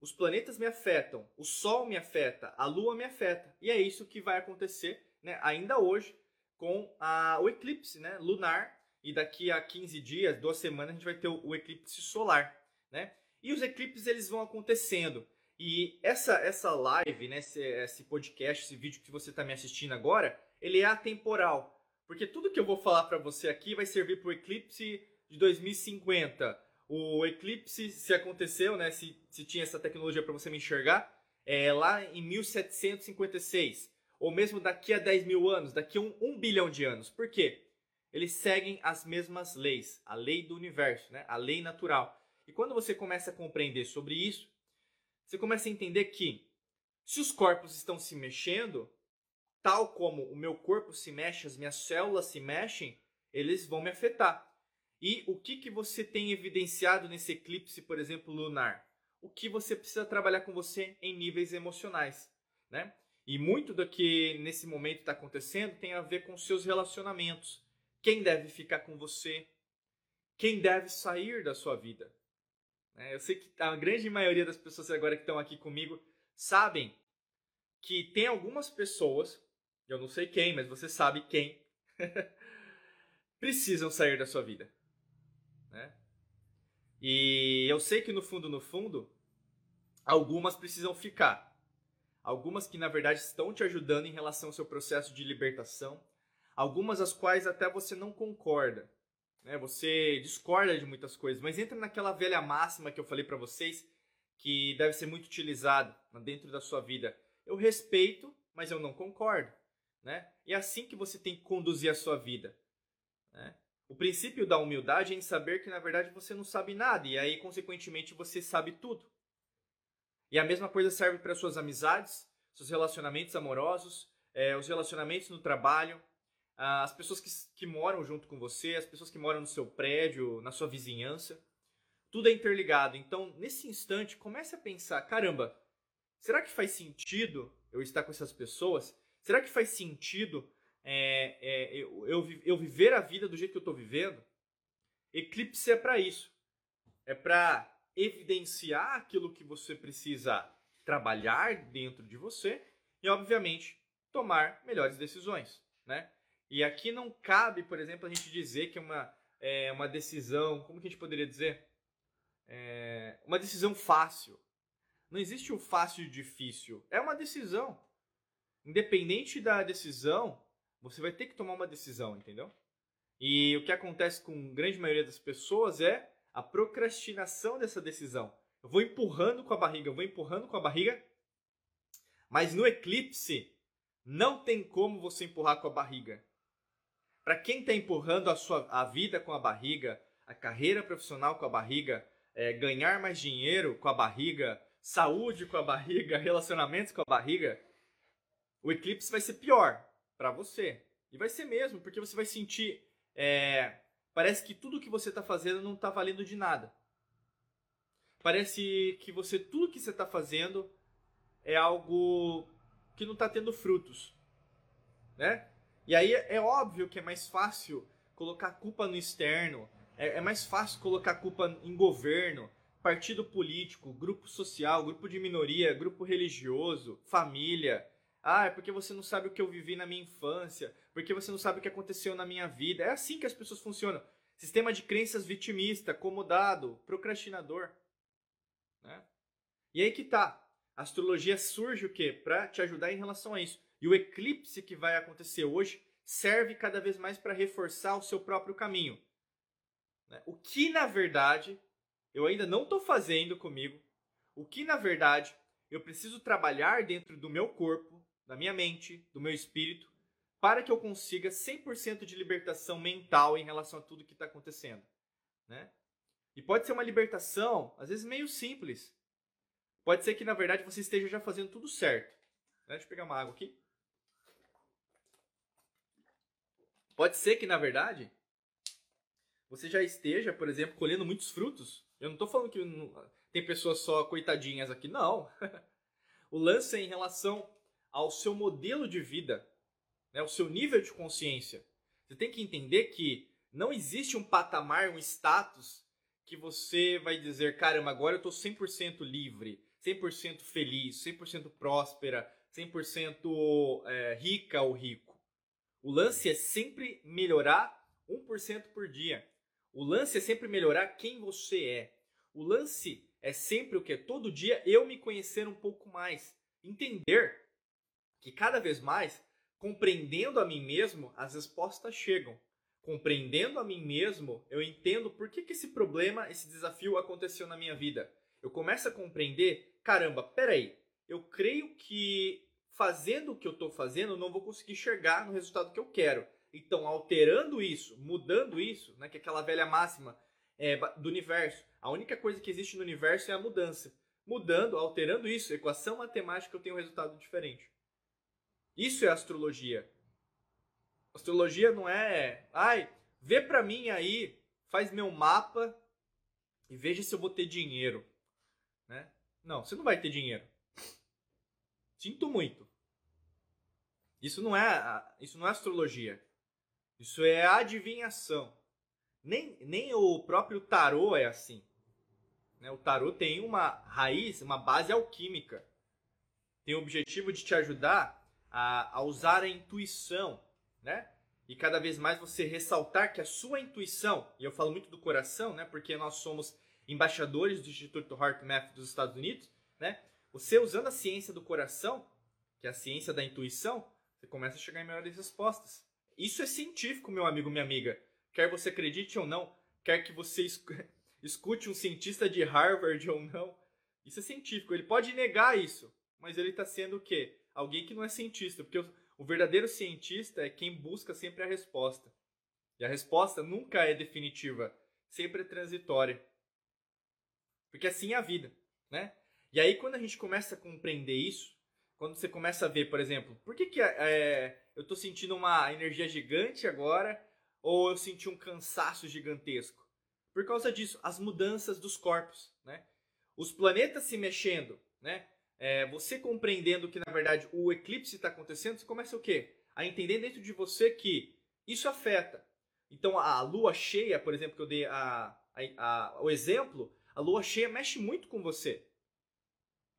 os planetas me afetam, o Sol me afeta, a Lua me afeta. E é isso que vai acontecer, né? Ainda hoje, com a, o eclipse né? lunar. E daqui a 15 dias, duas semanas, a gente vai ter o, o eclipse solar né? E os eclipses eles vão acontecendo. E essa essa live, né, esse, esse podcast, esse vídeo que você está me assistindo agora, ele é atemporal. Porque tudo que eu vou falar para você aqui vai servir para o eclipse de 2050. O eclipse, se aconteceu, né, se, se tinha essa tecnologia para você me enxergar, é lá em 1756. Ou mesmo daqui a 10 mil anos, daqui a um, um bilhão de anos. Por quê? Eles seguem as mesmas leis, a lei do universo, né, a lei natural. E quando você começa a compreender sobre isso, você começa a entender que se os corpos estão se mexendo, tal como o meu corpo se mexe, as minhas células se mexem, eles vão me afetar. E o que, que você tem evidenciado nesse eclipse, por exemplo, lunar? O que você precisa trabalhar com você em níveis emocionais, né? E muito do que nesse momento está acontecendo tem a ver com seus relacionamentos. Quem deve ficar com você? Quem deve sair da sua vida? Né? Eu sei que a grande maioria das pessoas agora que estão aqui comigo sabem que tem algumas pessoas, eu não sei quem, mas você sabe quem, <laughs> precisam sair da sua vida. Né? E eu sei que no fundo, no fundo, algumas precisam ficar. Algumas que na verdade estão te ajudando em relação ao seu processo de libertação, algumas as quais até você não concorda né? Você discorda de muitas coisas, mas entra naquela velha máxima que eu falei para vocês, que deve ser muito utilizado dentro da sua vida. Eu respeito, mas eu não concordo, né? E é assim que você tem que conduzir a sua vida, né? O princípio da humildade é em saber que na verdade você não sabe nada e aí consequentemente você sabe tudo. E a mesma coisa serve para suas amizades, seus relacionamentos amorosos, é, os relacionamentos no trabalho, as pessoas que, que moram junto com você, as pessoas que moram no seu prédio, na sua vizinhança. Tudo é interligado. Então, nesse instante, comece a pensar: caramba, será que faz sentido eu estar com essas pessoas? Será que faz sentido é, é, eu, eu, eu viver a vida do jeito que eu estou vivendo? Eclipse é para isso. É para evidenciar aquilo que você precisa trabalhar dentro de você e, obviamente, tomar melhores decisões, né? E aqui não cabe, por exemplo, a gente dizer que é uma, é uma decisão, como que a gente poderia dizer? É uma decisão fácil. Não existe o fácil e difícil. É uma decisão. Independente da decisão, você vai ter que tomar uma decisão, entendeu? E o que acontece com a grande maioria das pessoas é a procrastinação dessa decisão. Eu vou empurrando com a barriga, eu vou empurrando com a barriga, mas no eclipse não tem como você empurrar com a barriga. Para quem está empurrando a sua a vida com a barriga, a carreira profissional com a barriga, é, ganhar mais dinheiro com a barriga, saúde com a barriga, <laughs> relacionamentos com a barriga, o eclipse vai ser pior para você. E vai ser mesmo, porque você vai sentir. É, parece que tudo que você está fazendo não está valendo de nada. Parece que você tudo que você está fazendo é algo que não está tendo frutos, né? E aí é óbvio que é mais fácil colocar culpa no externo, é, é mais fácil colocar culpa em governo, partido político, grupo social, grupo de minoria, grupo religioso, família. Ah, é porque você não sabe o que eu vivi na minha infância, porque você não sabe o que aconteceu na minha vida. É assim que as pessoas funcionam. Sistema de crenças vitimista, acomodado, procrastinador. Né? E aí que tá. A astrologia surge o quê? Para te ajudar em relação a isso. E o eclipse que vai acontecer hoje serve cada vez mais para reforçar o seu próprio caminho. Né? O que, na verdade, eu ainda não estou fazendo comigo, o que, na verdade, eu preciso trabalhar dentro do meu corpo, da minha mente, do meu espírito, para que eu consiga 100% de libertação mental em relação a tudo que está acontecendo. Né? E pode ser uma libertação, às vezes, meio simples. Pode ser que, na verdade, você esteja já fazendo tudo certo. Deixa eu pegar uma água aqui. Pode ser que, na verdade, você já esteja, por exemplo, colhendo muitos frutos. Eu não estou falando que tem pessoas só coitadinhas aqui, não. <laughs> o lance é em relação ao seu modelo de vida, né, o seu nível de consciência. Você tem que entender que não existe um patamar, um status que você vai dizer, caramba, agora eu estou 100% livre, 100% feliz, 100% próspera, 100% é, rica ou rico. O lance é sempre melhorar 1% por dia. O lance é sempre melhorar quem você é. O lance é sempre o que? Todo dia eu me conhecer um pouco mais. Entender que cada vez mais, compreendendo a mim mesmo, as respostas chegam. Compreendendo a mim mesmo, eu entendo por que, que esse problema, esse desafio aconteceu na minha vida. Eu começo a compreender, caramba, peraí, eu creio que fazendo o que eu estou fazendo, eu não vou conseguir chegar no resultado que eu quero. Então, alterando isso, mudando isso, né, que é aquela velha máxima é, do universo, a única coisa que existe no universo é a mudança. Mudando, alterando isso, equação matemática, eu tenho um resultado diferente. Isso é astrologia. Astrologia não é, ai, vê para mim aí, faz meu mapa e veja se eu vou ter dinheiro, né? Não, você não vai ter dinheiro. Sinto muito. Isso não é, isso não é astrologia. Isso é adivinhação. Nem, nem o próprio tarô é assim. Né? O tarô tem uma raiz, uma base alquímica. Tem o objetivo de te ajudar a, a usar a intuição, né? E cada vez mais você ressaltar que a sua intuição, e eu falo muito do coração, né? Porque nós somos embaixadores do Instituto HeartMath dos Estados Unidos, né? Você usando a ciência do coração, que é a ciência da intuição, você começa a chegar em melhores respostas. Isso é científico, meu amigo, minha amiga. Quer você acredite ou não, quer que você <laughs> escute um cientista de Harvard ou não, isso é científico. Ele pode negar isso, mas ele está sendo o quê? Alguém que não é cientista, porque o verdadeiro cientista é quem busca sempre a resposta. E a resposta nunca é definitiva, sempre é transitória. Porque assim é a vida, né? E aí, quando a gente começa a compreender isso, quando você começa a ver, por exemplo, por que, que é, eu estou sentindo uma energia gigante agora, ou eu senti um cansaço gigantesco? Por causa disso, as mudanças dos corpos, né? Os planetas se mexendo, né? É, você compreendendo que, na verdade, o eclipse está acontecendo, você começa o quê? A entender dentro de você que isso afeta. Então, a lua cheia, por exemplo, que eu dei a, a, a, o exemplo, a lua cheia mexe muito com você.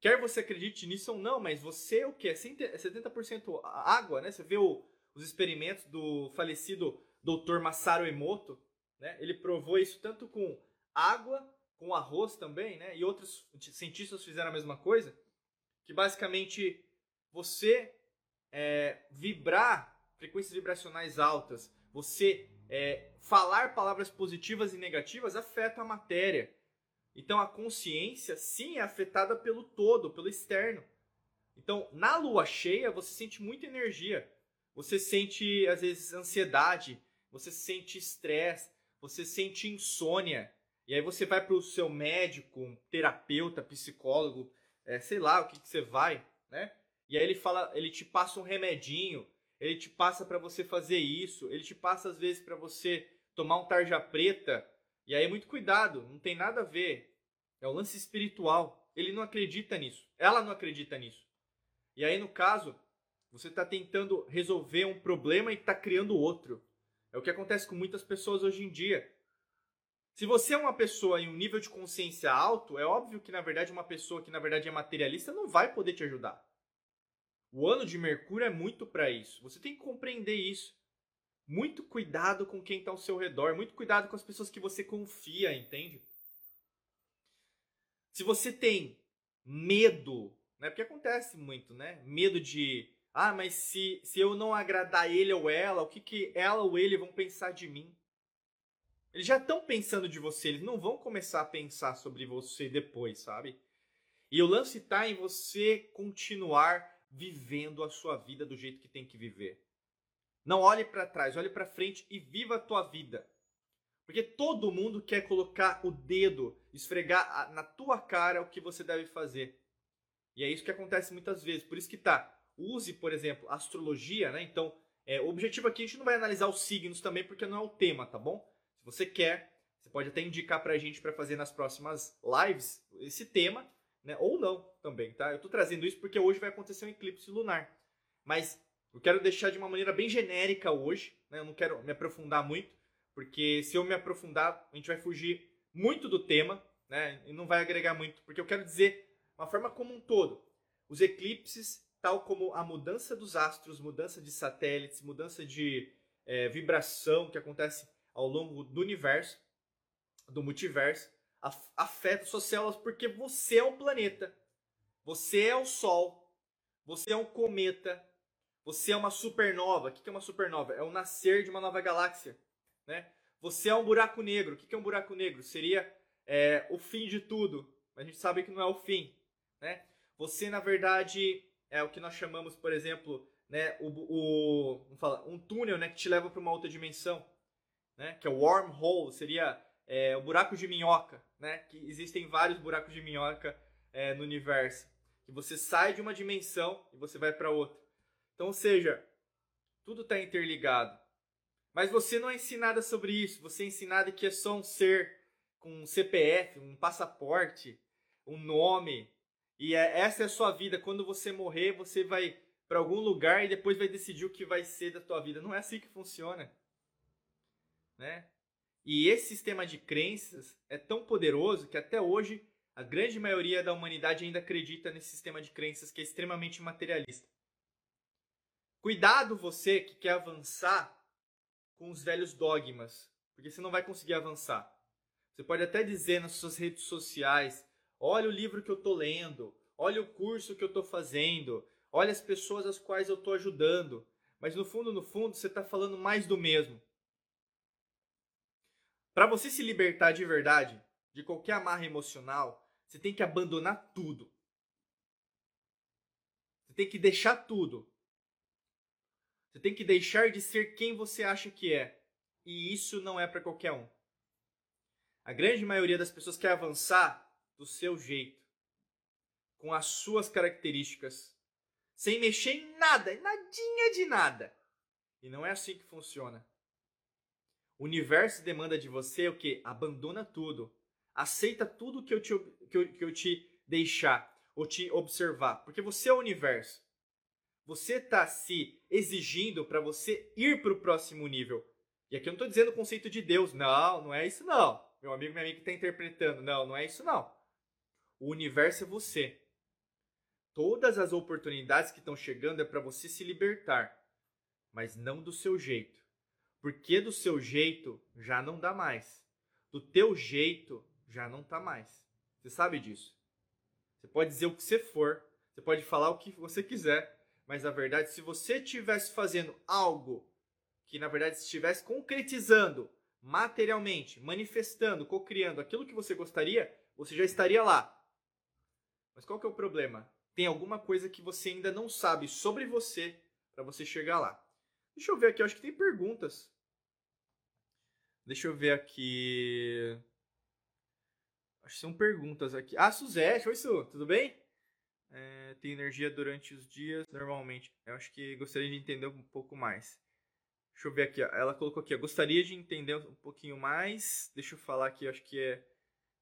Quer você acredite nisso ou não, mas você é o que? É 70% água, né? Você vê o, os experimentos do falecido Dr. Masaru Emoto, né? Ele provou isso tanto com água, com arroz também, né? E outros cientistas fizeram a mesma coisa, que basicamente você é, vibrar frequências vibracionais altas, você é, falar palavras positivas e negativas afeta a matéria. Então a consciência sim é afetada pelo todo, pelo externo. Então, na lua cheia, você sente muita energia. Você sente, às vezes, ansiedade, você sente estresse, você sente insônia. E aí você vai para o seu médico, terapeuta, psicólogo, é, sei lá o que, que você vai, né? E aí ele fala, ele te passa um remedinho, ele te passa para você fazer isso, ele te passa às vezes para você tomar um tarja preta e aí, muito cuidado, não tem nada a ver. É o lance espiritual. Ele não acredita nisso. Ela não acredita nisso. E aí, no caso, você está tentando resolver um problema e está criando outro. É o que acontece com muitas pessoas hoje em dia. Se você é uma pessoa em um nível de consciência alto, é óbvio que, na verdade, uma pessoa que, na verdade, é materialista não vai poder te ajudar. O ano de Mercúrio é muito para isso. Você tem que compreender isso muito cuidado com quem está ao seu redor, muito cuidado com as pessoas que você confia, entende? Se você tem medo, né? Porque acontece muito, né? Medo de, ah, mas se, se eu não agradar ele ou ela, o que, que ela ou ele vão pensar de mim? Eles já estão pensando de você, eles não vão começar a pensar sobre você depois, sabe? E o lance está em você continuar vivendo a sua vida do jeito que tem que viver. Não olhe para trás, olhe para frente e viva a tua vida. Porque todo mundo quer colocar o dedo, esfregar na tua cara o que você deve fazer. E é isso que acontece muitas vezes. Por isso que tá. Use, por exemplo, astrologia, né? Então, é, o objetivo aqui a gente não vai analisar os signos também, porque não é o tema, tá bom? Se você quer, você pode até indicar pra gente para fazer nas próximas lives esse tema, né? Ou não também, tá? Eu tô trazendo isso porque hoje vai acontecer um eclipse lunar. Mas eu quero deixar de uma maneira bem genérica hoje, né? Eu não quero me aprofundar muito, porque se eu me aprofundar, a gente vai fugir muito do tema, né? E não vai agregar muito, porque eu quero dizer uma forma como um todo. Os eclipses, tal como a mudança dos astros, mudança de satélites, mudança de é, vibração que acontece ao longo do universo, do multiverso, afeta suas células porque você é um planeta, você é o Sol, você é um cometa, você é uma supernova. O que é uma supernova? É o nascer de uma nova galáxia. Né? Você é um buraco negro. O que é um buraco negro? Seria é, o fim de tudo. Mas a gente sabe que não é o fim. Né? Você, na verdade, é o que nós chamamos, por exemplo, né, o, o falar, um túnel né, que te leva para uma outra dimensão. Né, que é o wormhole, seria é, o buraco de minhoca. Né, que existem vários buracos de minhoca é, no universo. Que você sai de uma dimensão e você vai para outra. Então, ou seja, tudo está interligado. Mas você não é ensinada sobre isso. Você é ensinada que é só um ser com um CPF, um passaporte, um nome. E é, essa é a sua vida. Quando você morrer, você vai para algum lugar e depois vai decidir o que vai ser da tua vida. Não é assim que funciona. Né? E esse sistema de crenças é tão poderoso que até hoje a grande maioria da humanidade ainda acredita nesse sistema de crenças que é extremamente materialista. Cuidado você que quer avançar com os velhos dogmas, porque você não vai conseguir avançar. Você pode até dizer nas suas redes sociais: olha o livro que eu estou lendo, olha o curso que eu estou fazendo, olha as pessoas às quais eu estou ajudando. Mas no fundo, no fundo, você está falando mais do mesmo. Para você se libertar de verdade de qualquer amarra emocional, você tem que abandonar tudo. Você tem que deixar tudo você tem que deixar de ser quem você acha que é. E isso não é para qualquer um. A grande maioria das pessoas quer avançar do seu jeito, com as suas características, sem mexer em nada, nadinha de nada. E não é assim que funciona. O universo demanda de você o que? Abandona tudo. Aceita tudo que eu te, que eu, que eu te deixar ou te observar. Porque você é o universo. Você está se exigindo para você ir para o próximo nível. E aqui eu não estou dizendo o conceito de Deus. Não, não é isso não. Meu amigo, minha amiga está interpretando. Não, não é isso não. O universo é você. Todas as oportunidades que estão chegando é para você se libertar. Mas não do seu jeito. Porque do seu jeito já não dá mais. Do teu jeito já não tá mais. Você sabe disso. Você pode dizer o que você for. Você pode falar o que você quiser mas na verdade, se você estivesse fazendo algo que na verdade estivesse concretizando materialmente, manifestando, co-criando aquilo que você gostaria, você já estaria lá. Mas qual que é o problema? Tem alguma coisa que você ainda não sabe sobre você para você chegar lá. Deixa eu ver aqui, eu acho que tem perguntas. Deixa eu ver aqui. Acho que são perguntas aqui. Ah, Suzete, oi Su, tudo bem? É, tem energia durante os dias normalmente. Eu acho que gostaria de entender um pouco mais. Deixa eu ver aqui, ó. ela colocou aqui, ó. gostaria de entender um pouquinho mais. Deixa eu falar aqui, acho que é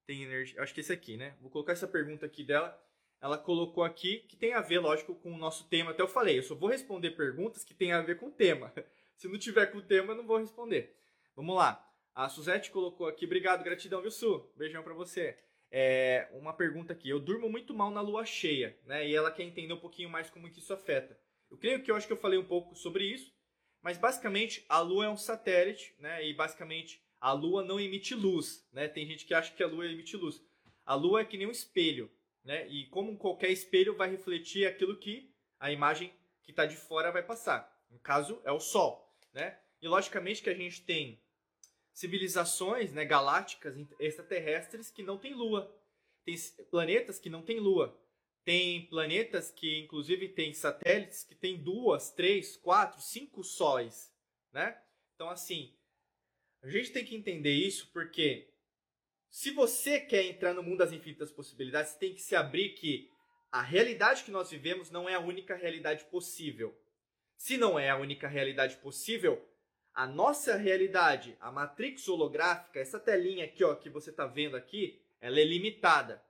tem energia. Acho que esse aqui, né? Vou colocar essa pergunta aqui dela. Ela colocou aqui que tem a ver, lógico, com o nosso tema. Até eu falei, eu só vou responder perguntas que tem a ver com o tema. <laughs> Se não tiver com o tema, eu não vou responder. Vamos lá. A Suzette colocou aqui, obrigado, gratidão, viu, Su? Beijão para você é, uma pergunta aqui. Eu durmo muito mal na lua cheia, né? E ela quer entender um pouquinho mais como que isso afeta. Eu creio que eu acho que eu falei um pouco sobre isso, mas basicamente a lua é um satélite, né? E basicamente a lua não emite luz, né? Tem gente que acha que a lua emite luz. A lua é que nem um espelho, né? E como qualquer espelho vai refletir aquilo que a imagem que está de fora vai passar. No caso é o sol, né? E logicamente que a gente tem civilizações né, galácticas extraterrestres que não têm lua. Tem planetas que não tem lua. Tem planetas que, inclusive, tem satélites que tem duas, três, quatro, cinco sóis, né? Então, assim, a gente tem que entender isso porque se você quer entrar no mundo das infinitas possibilidades, você tem que se abrir que a realidade que nós vivemos não é a única realidade possível. Se não é a única realidade possível, a nossa realidade, a matrix holográfica, essa telinha aqui, ó, que você está vendo aqui, ela é limitada.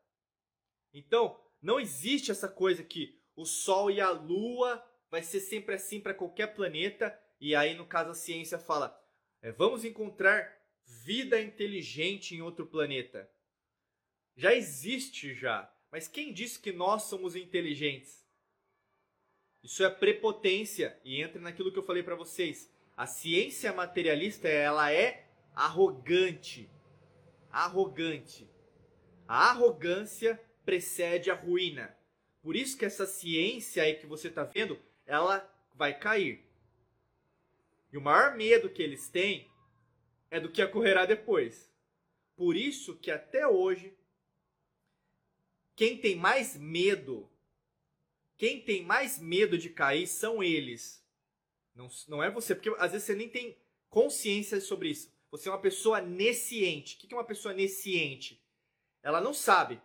Então, não existe essa coisa que o Sol e a Lua vai ser sempre assim para qualquer planeta. E aí, no caso, a ciência fala: é, vamos encontrar vida inteligente em outro planeta. Já existe já. Mas quem disse que nós somos inteligentes? Isso é prepotência e entra naquilo que eu falei para vocês. A ciência materialista, ela é arrogante. Arrogante. A arrogância precede a ruína. Por isso que essa ciência aí que você está vendo, ela vai cair. E o maior medo que eles têm é do que ocorrerá depois. Por isso que até hoje, quem tem mais medo, quem tem mais medo de cair são eles. Não, não é você, porque às vezes você nem tem consciência sobre isso. Você é uma pessoa nesciente. O que é uma pessoa nesciente? Ela não sabe.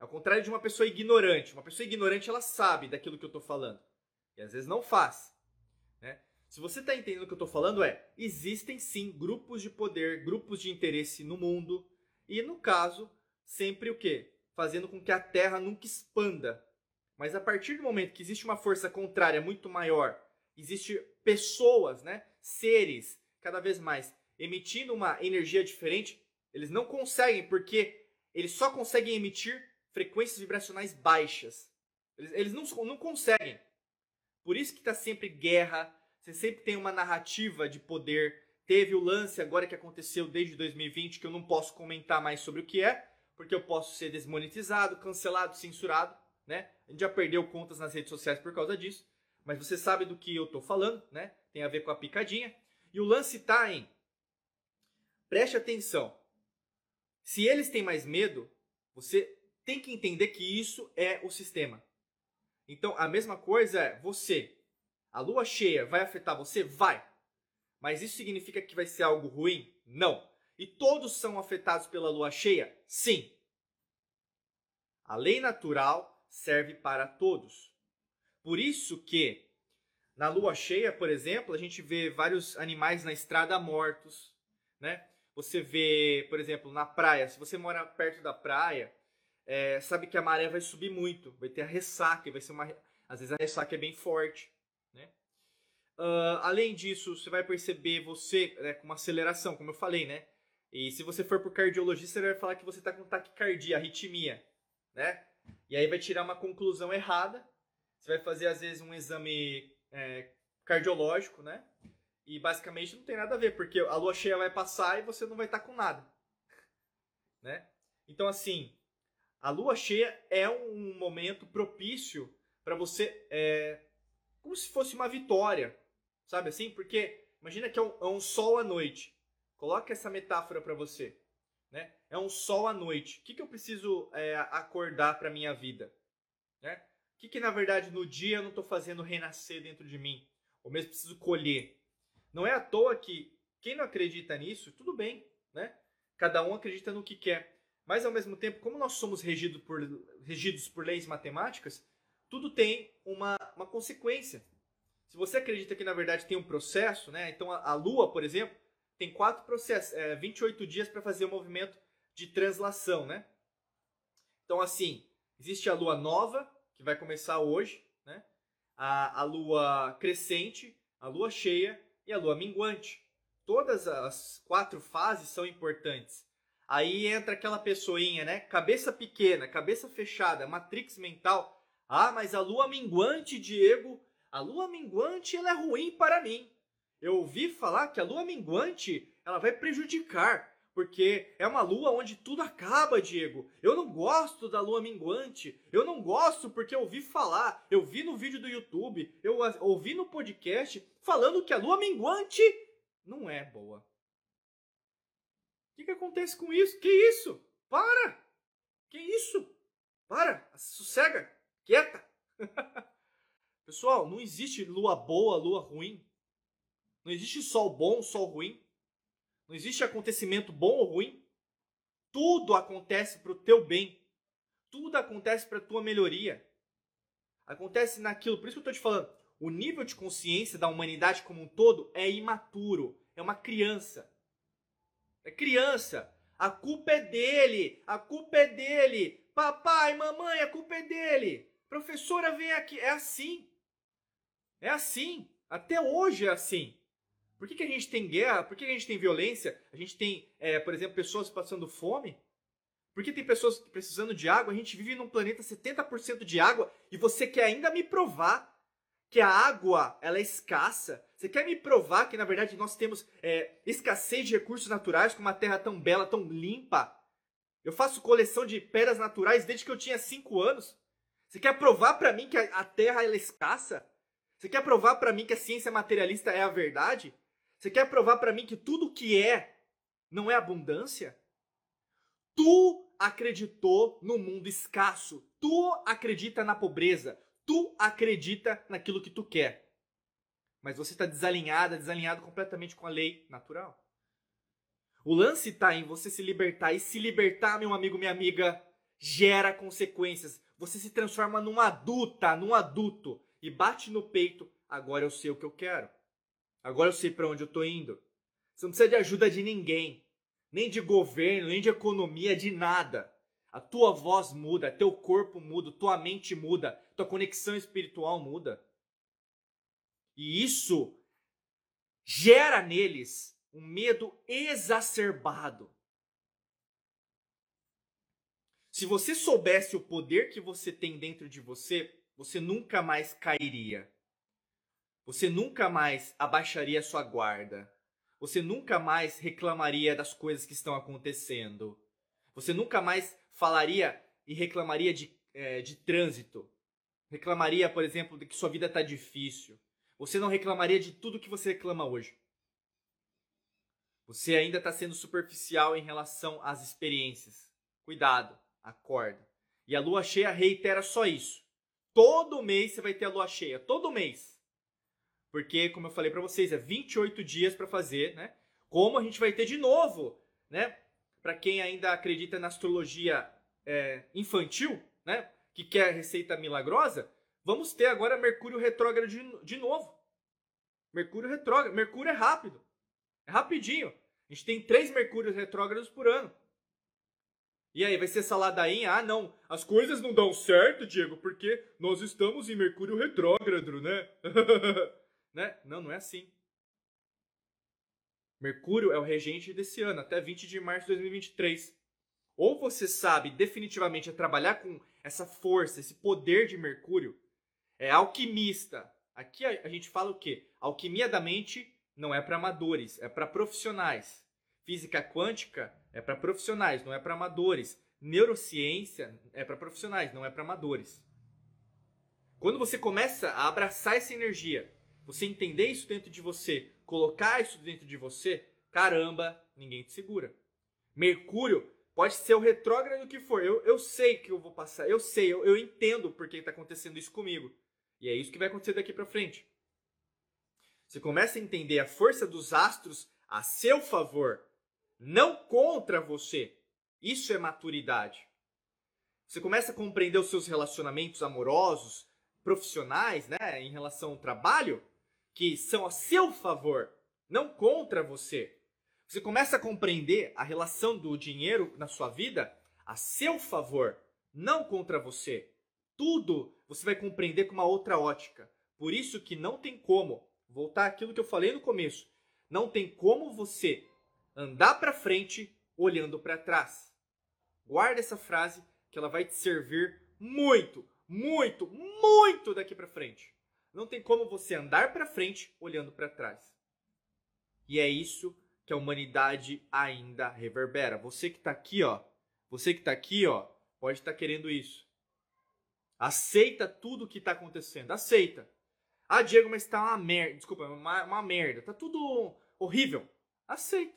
Ao contrário de uma pessoa ignorante. Uma pessoa ignorante, ela sabe daquilo que eu estou falando. E às vezes não faz. Né? Se você está entendendo o que eu estou falando, é: existem sim grupos de poder, grupos de interesse no mundo. E no caso, sempre o quê? Fazendo com que a Terra nunca expanda. Mas a partir do momento que existe uma força contrária muito maior existe pessoas, né, seres cada vez mais emitindo uma energia diferente, eles não conseguem porque eles só conseguem emitir frequências vibracionais baixas. Eles, eles não, não conseguem. Por isso que está sempre guerra, você sempre tem uma narrativa de poder. Teve o lance agora que aconteceu desde 2020, que eu não posso comentar mais sobre o que é, porque eu posso ser desmonetizado, cancelado, censurado, né? A gente já perdeu contas nas redes sociais por causa disso mas você sabe do que eu estou falando, né? Tem a ver com a picadinha. E o lance está em. Preste atenção. Se eles têm mais medo, você tem que entender que isso é o sistema. Então, a mesma coisa é você. A lua cheia vai afetar você? Vai. Mas isso significa que vai ser algo ruim? Não. E todos são afetados pela lua cheia? Sim. A lei natural serve para todos. Por isso que na lua cheia, por exemplo, a gente vê vários animais na estrada mortos, né? Você vê, por exemplo, na praia, se você mora perto da praia, é, sabe que a maré vai subir muito, vai ter a ressaca, vai ser uma, às vezes a ressaca é bem forte, né? Uh, além disso, você vai perceber você né, com uma aceleração, como eu falei, né? E se você for por cardiologista, ele vai falar que você está com taquicardia, arritmia, né? E aí vai tirar uma conclusão errada você vai fazer, às vezes, um exame é, cardiológico, né? E basicamente não tem nada a ver, porque a lua cheia vai passar e você não vai estar com nada. <laughs> Né? Então, assim, a lua cheia é um momento propício para você. É, como se fosse uma vitória, sabe assim? Porque imagina que é um, é um sol à noite. Coloque essa metáfora para você. Né? É um sol à noite. O que, que eu preciso é, acordar para minha vida? Né? O que, que na verdade no dia eu não estou fazendo renascer dentro de mim? Ou mesmo preciso colher? Não é à toa que quem não acredita nisso, tudo bem, né? Cada um acredita no que quer. Mas ao mesmo tempo, como nós somos regidos por, regidos por leis matemáticas, tudo tem uma, uma consequência. Se você acredita que na verdade tem um processo, né? Então a, a Lua, por exemplo, tem quatro processos, é, 28 dias para fazer o movimento de translação, né? Então assim, existe a Lua nova, que vai começar hoje, né? A, a lua crescente, a lua cheia e a lua minguante. Todas as quatro fases são importantes. Aí entra aquela pessoinha, né? Cabeça pequena, cabeça fechada, matrix mental. Ah, mas a lua minguante, Diego, a lua minguante ela é ruim para mim. Eu ouvi falar que a lua minguante ela vai prejudicar porque é uma lua onde tudo acaba, Diego. Eu não gosto da lua minguante. Eu não gosto porque eu ouvi falar, eu vi no vídeo do YouTube, eu ouvi no podcast falando que a lua minguante não é boa. O que, que acontece com isso? Que isso? Para! Que isso? Para, sossega, quieta. <laughs> Pessoal, não existe lua boa, lua ruim. Não existe sol bom, sol ruim. Não existe acontecimento bom ou ruim. Tudo acontece para o teu bem. Tudo acontece para a tua melhoria. Acontece naquilo. Por isso que eu estou te falando. O nível de consciência da humanidade como um todo é imaturo. É uma criança. É criança. A culpa é dele. A culpa é dele. Papai, mamãe, a culpa é dele. Professora, vem aqui. É assim. É assim. Até hoje é assim. Por que, que a gente tem guerra? Por que, que a gente tem violência? A gente tem, é, por exemplo, pessoas passando fome? Por que tem pessoas precisando de água? A gente vive num planeta 70% de água e você quer ainda me provar que a água ela é escassa? Você quer me provar que, na verdade, nós temos é, escassez de recursos naturais com uma terra tão bela, tão limpa? Eu faço coleção de pedras naturais desde que eu tinha 5 anos. Você quer provar para mim que a terra ela é escassa? Você quer provar para mim que a ciência materialista é a verdade? Você quer provar para mim que tudo que é não é abundância? Tu acreditou no mundo escasso. Tu acredita na pobreza. Tu acredita naquilo que tu quer. Mas você está desalinhada, desalinhado completamente com a lei natural. O lance está em você se libertar. E se libertar, meu amigo, minha amiga, gera consequências. Você se transforma numa adulta, num adulto. E bate no peito. Agora eu sei o que eu quero. Agora eu sei para onde eu tô indo. Você não precisa de ajuda de ninguém, nem de governo, nem de economia, de nada. A tua voz muda, teu corpo muda, tua mente muda, tua conexão espiritual muda. E isso gera neles um medo exacerbado. Se você soubesse o poder que você tem dentro de você, você nunca mais cairia. Você nunca mais abaixaria sua guarda. Você nunca mais reclamaria das coisas que estão acontecendo. Você nunca mais falaria e reclamaria de, é, de trânsito. Reclamaria, por exemplo, de que sua vida está difícil. Você não reclamaria de tudo que você reclama hoje. Você ainda está sendo superficial em relação às experiências. Cuidado, acorda. E a lua cheia reitera só isso. Todo mês você vai ter a lua cheia. Todo mês. Porque, como eu falei para vocês, é 28 dias para fazer, né? Como a gente vai ter de novo, né? Para quem ainda acredita na astrologia é, infantil, né? Que quer receita milagrosa, vamos ter agora Mercúrio retrógrado de, de novo. Mercúrio retrógrado. Mercúrio é rápido. É rapidinho. A gente tem três Mercúrios retrógrados por ano. E aí, vai ser essa ladainha? Ah, não, as coisas não dão certo, Diego, porque nós estamos em Mercúrio retrógrado, né? <laughs> Né? Não, não é assim. Mercúrio é o regente desse ano, até 20 de março de 2023. Ou você sabe definitivamente é trabalhar com essa força, esse poder de Mercúrio, é alquimista. Aqui a, gente fala o quê? Alquimia da mente não é para amadores, é para profissionais. Física quântica é para profissionais, não é para amadores. Neurociência é para profissionais, não é para amadores. Quando você começa a abraçar essa energia você entender isso dentro de você, colocar isso dentro de você, caramba, ninguém te segura. Mercúrio pode ser o retrógrado que for. Eu, eu sei que eu vou passar, eu sei, eu, eu entendo por que está acontecendo isso comigo. E é isso que vai acontecer daqui para frente. Você começa a entender a força dos astros a seu favor, não contra você. Isso é maturidade. Você começa a compreender os seus relacionamentos amorosos, profissionais, né, em relação ao trabalho, que são a seu favor, não contra você. Você começa a compreender a relação do dinheiro na sua vida a seu favor, não contra você. Tudo você vai compreender com uma outra ótica. Por isso que não tem como, voltar àquilo que eu falei no começo, não tem como você andar para frente olhando para trás. Guarda essa frase que ela vai te servir muito, muito, muito daqui para frente. Não tem como você andar para frente olhando para trás. E é isso que a humanidade ainda reverbera. Você que está aqui, ó, você que está aqui, ó, pode estar tá querendo isso. Aceita tudo o que está acontecendo. Aceita. Ah, Diego, mas está uma merda. Desculpa, uma, uma merda. Tá tudo horrível. Aceita.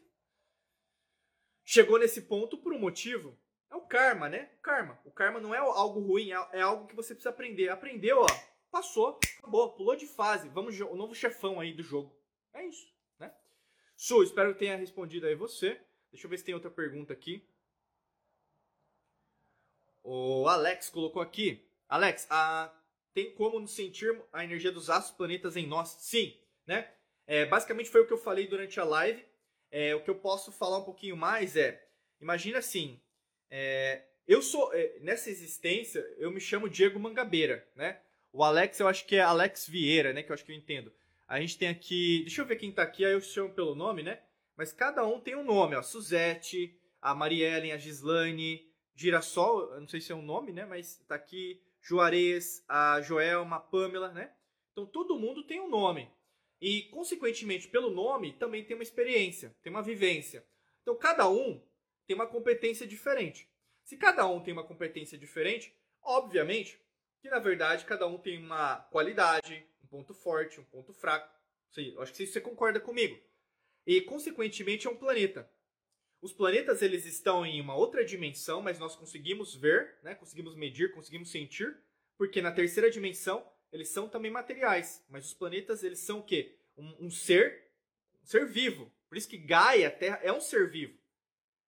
Chegou nesse ponto por um motivo. É o karma, né? O karma. O karma não é algo ruim, é, é algo que você precisa aprender. Aprendeu, ó, passou, acabou, pulou de fase. Vamos, o novo chefão aí do jogo. É isso, né? Su, espero que tenha respondido aí você. Deixa eu ver se tem outra pergunta aqui. O Alex colocou aqui. Alex, a, tem como nos sentir a energia dos astros, planetas em nós? Sim, né? É, basicamente foi o que eu falei durante a live. É, o que eu posso falar um pouquinho mais é, imagina assim, é, eu sou é, nessa existência eu me chamo Diego Mangabeira, né? O Alex eu acho que é Alex Vieira, né? Que eu acho que eu entendo. A gente tem aqui, deixa eu ver quem tá aqui, aí eu chamo pelo nome, né? Mas cada um tem um nome, ó. Suzette, a Mariellen, a Gislaine, Girassol, eu não sei se é um nome, né? Mas tá aqui Juarez, a Joelma, a Pamela, né? Então todo mundo tem um nome. E, consequentemente, pelo nome, também tem uma experiência, tem uma vivência. Então cada um tem uma competência diferente. Se cada um tem uma competência diferente, obviamente que na verdade cada um tem uma qualidade, um ponto forte, um ponto fraco. Eu acho que você concorda comigo. E, consequentemente, é um planeta. Os planetas eles estão em uma outra dimensão, mas nós conseguimos ver, né? conseguimos medir, conseguimos sentir, porque na terceira dimensão eles são também materiais. Mas os planetas eles são o quê? Um, um ser, um ser vivo. Por isso que Gaia, a Terra, é um ser vivo.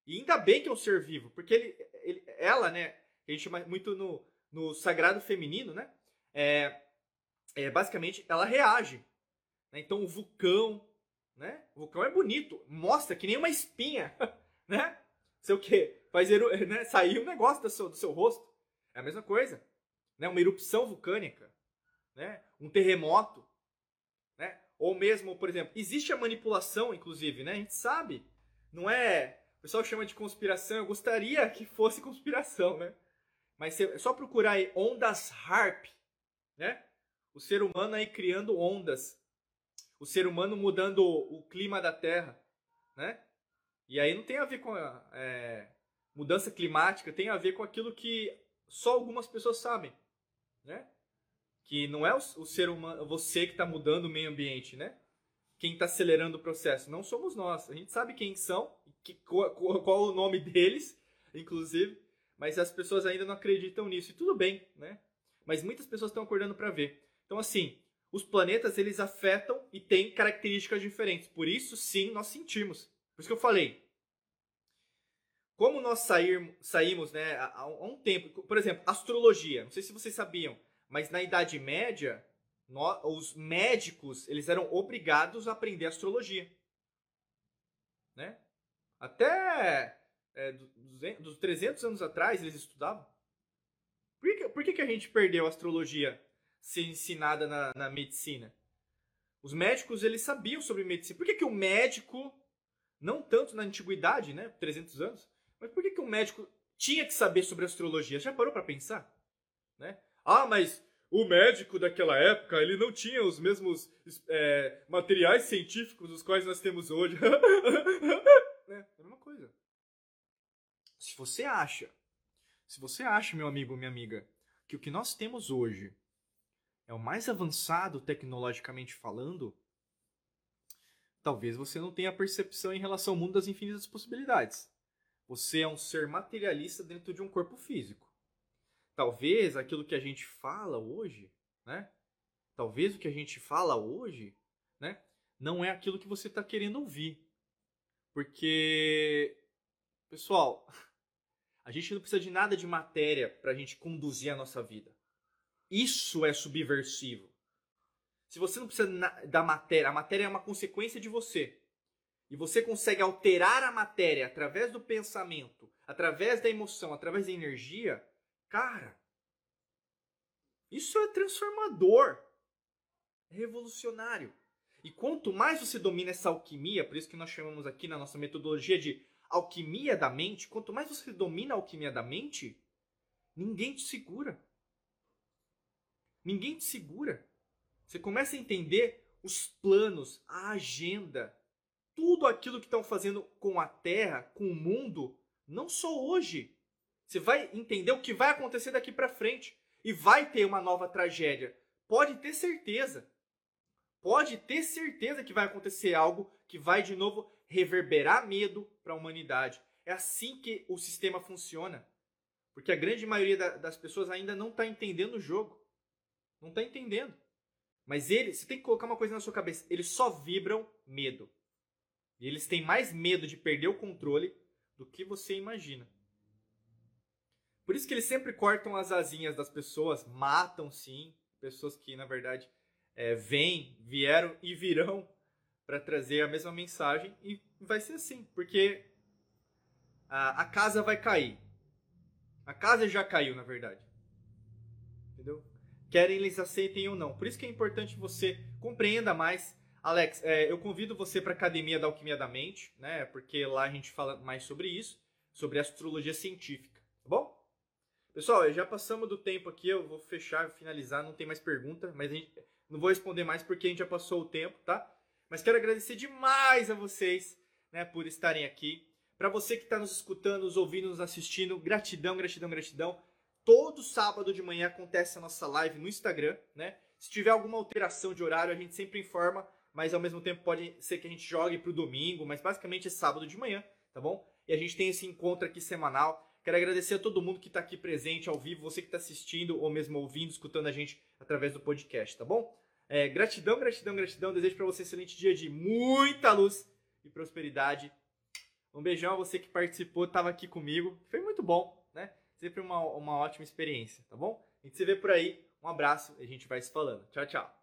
E ainda bem que é um ser vivo, porque ele, ele, ela, né? A gente chama muito no, no sagrado feminino, né? É, é, basicamente, ela reage. Né? Então, o vulcão, né? O vulcão é bonito, mostra que nem uma espinha, <laughs> né? Sei o quê? Faz <laughs> né? sair um negócio do seu, do seu rosto. É a mesma coisa, né? Uma erupção vulcânica, né? Um terremoto, né? Ou mesmo, por exemplo, existe a manipulação, inclusive, né? A gente sabe, não é? O pessoal chama de conspiração. Eu gostaria que fosse conspiração, né? Mas é só procurar aí ondas HARP, né? O ser humano aí criando ondas o ser humano mudando o clima da Terra, né? E aí não tem a ver com é, mudança climática, tem a ver com aquilo que só algumas pessoas sabem, né? Que não é o, o ser humano, você que está mudando o meio ambiente, né? Quem está acelerando o processo, não somos nós. A gente sabe quem são, que, qual, qual o nome <laughs> deles, inclusive, mas as pessoas ainda não acreditam nisso. E tudo bem, né? Mas muitas pessoas estão acordando para ver. Então, assim, os planetas eles afetam e têm características diferentes. Por isso, sim, nós sentimos. Por isso que eu falei. Como nós sair, saímos né, há, um tempo, por exemplo, astrologia. Não sei se vocês sabiam, mas na Idade Média, nós, os médicos eles eram obrigados a aprender astrologia. Né? Até é, dos 300 anos atrás eles estudavam. Por que, por que, que a gente perdeu a astrologia ser ensinada na, na medicina. Os médicos, eles sabiam sobre medicina. Por que, que o médico, não tanto na antiguidade, né, 300 anos, mas por que, que o médico tinha que saber sobre astrologia? Já parou para pensar? Né? Ah, mas o médico daquela época, ele não tinha os mesmos é, materiais científicos dos quais nós temos hoje. <laughs> é, é a mesma coisa. Se você acha, se você acha, meu amigo, minha amiga, que o que nós temos hoje é o mais avançado tecnologicamente falando, talvez você não tenha percepção em relação ao mundo das infinitas possibilidades. Você é um ser materialista dentro de um corpo físico. Talvez aquilo que a gente fala hoje, né? Talvez o que a gente fala hoje, né? Não é aquilo que você está querendo ouvir. Porque, pessoal, <laughs> a gente não precisa de nada de matéria para a gente conduzir a nossa vida. Isso é subversivo. Se você não precisa da matéria, a matéria é uma consequência de você. E você consegue alterar a matéria através do pensamento, através da emoção, através da energia, cara, isso é transformador. É revolucionário. E quanto mais você domina essa alquimia, por isso que nós chamamos aqui na nossa metodologia de alquimia da mente, quanto mais você domina a alquimia da mente, ninguém te segura. Ninguém te segura. Você começa a entender os planos, a agenda, tudo aquilo que estão fazendo com a Terra, com o mundo, não só hoje. Você vai entender o que vai acontecer daqui para frente e vai ter uma nova tragédia. Pode ter certeza. Pode ter certeza que vai acontecer algo que vai de novo reverberar medo para a humanidade. É assim que o sistema funciona. Porque a grande maioria da, das pessoas ainda não está entendendo o jogo. Não está entendendo. Mas eles, você tem que colocar uma coisa na sua cabeça: eles só vibram medo. E eles têm mais medo de perder o controle do que você imagina. Por isso que eles sempre cortam as asinhas das pessoas, matam sim, pessoas que na verdade é, vêm, vieram e virão para trazer a mesma mensagem e vai ser assim, porque a, a casa vai cair. A casa já caiu, na verdade. Entendeu? Querem eles aceitem ou não. Por isso que é importante você compreenda mais. Alex, é, eu convido você para a Academia da Alquimia da Mente, né? Porque lá a gente fala mais sobre isso, sobre astrologia científica, tá bom? Pessoal, já passamos do tempo aqui, eu vou fechar, finalizar, não tem mais pergunta, mas gente, não vou responder mais porque a gente já passou o tempo, tá? Mas quero agradecer demais a vocês, né, por estarem aqui. Para você que está nos escutando, nos ouvindo, nos assistindo, gratidão, gratidão, gratidão. Todo sábado de manhã acontece a nossa live no Instagram, né? Se tiver alguma alteração de horário, a gente sempre informa, mas ao mesmo tempo pode ser que a gente jogue para o domingo, mas basicamente é sábado de manhã, tá bom? E a gente tem esse encontro aqui semanal. Quero agradecer a todo mundo que está aqui presente ao vivo, você que está assistindo ou mesmo ouvindo, escutando a gente através do podcast, tá bom? É, gratidão, gratidão, gratidão. Desejo para você um excelente dia de muita luz e prosperidade. Um beijão a você que participou, estava aqui comigo. Foi muito bom, né? Sempre uma, uma ótima experiência, tá bom? A gente se vê por aí. Um abraço e a gente vai se falando. Tchau, tchau.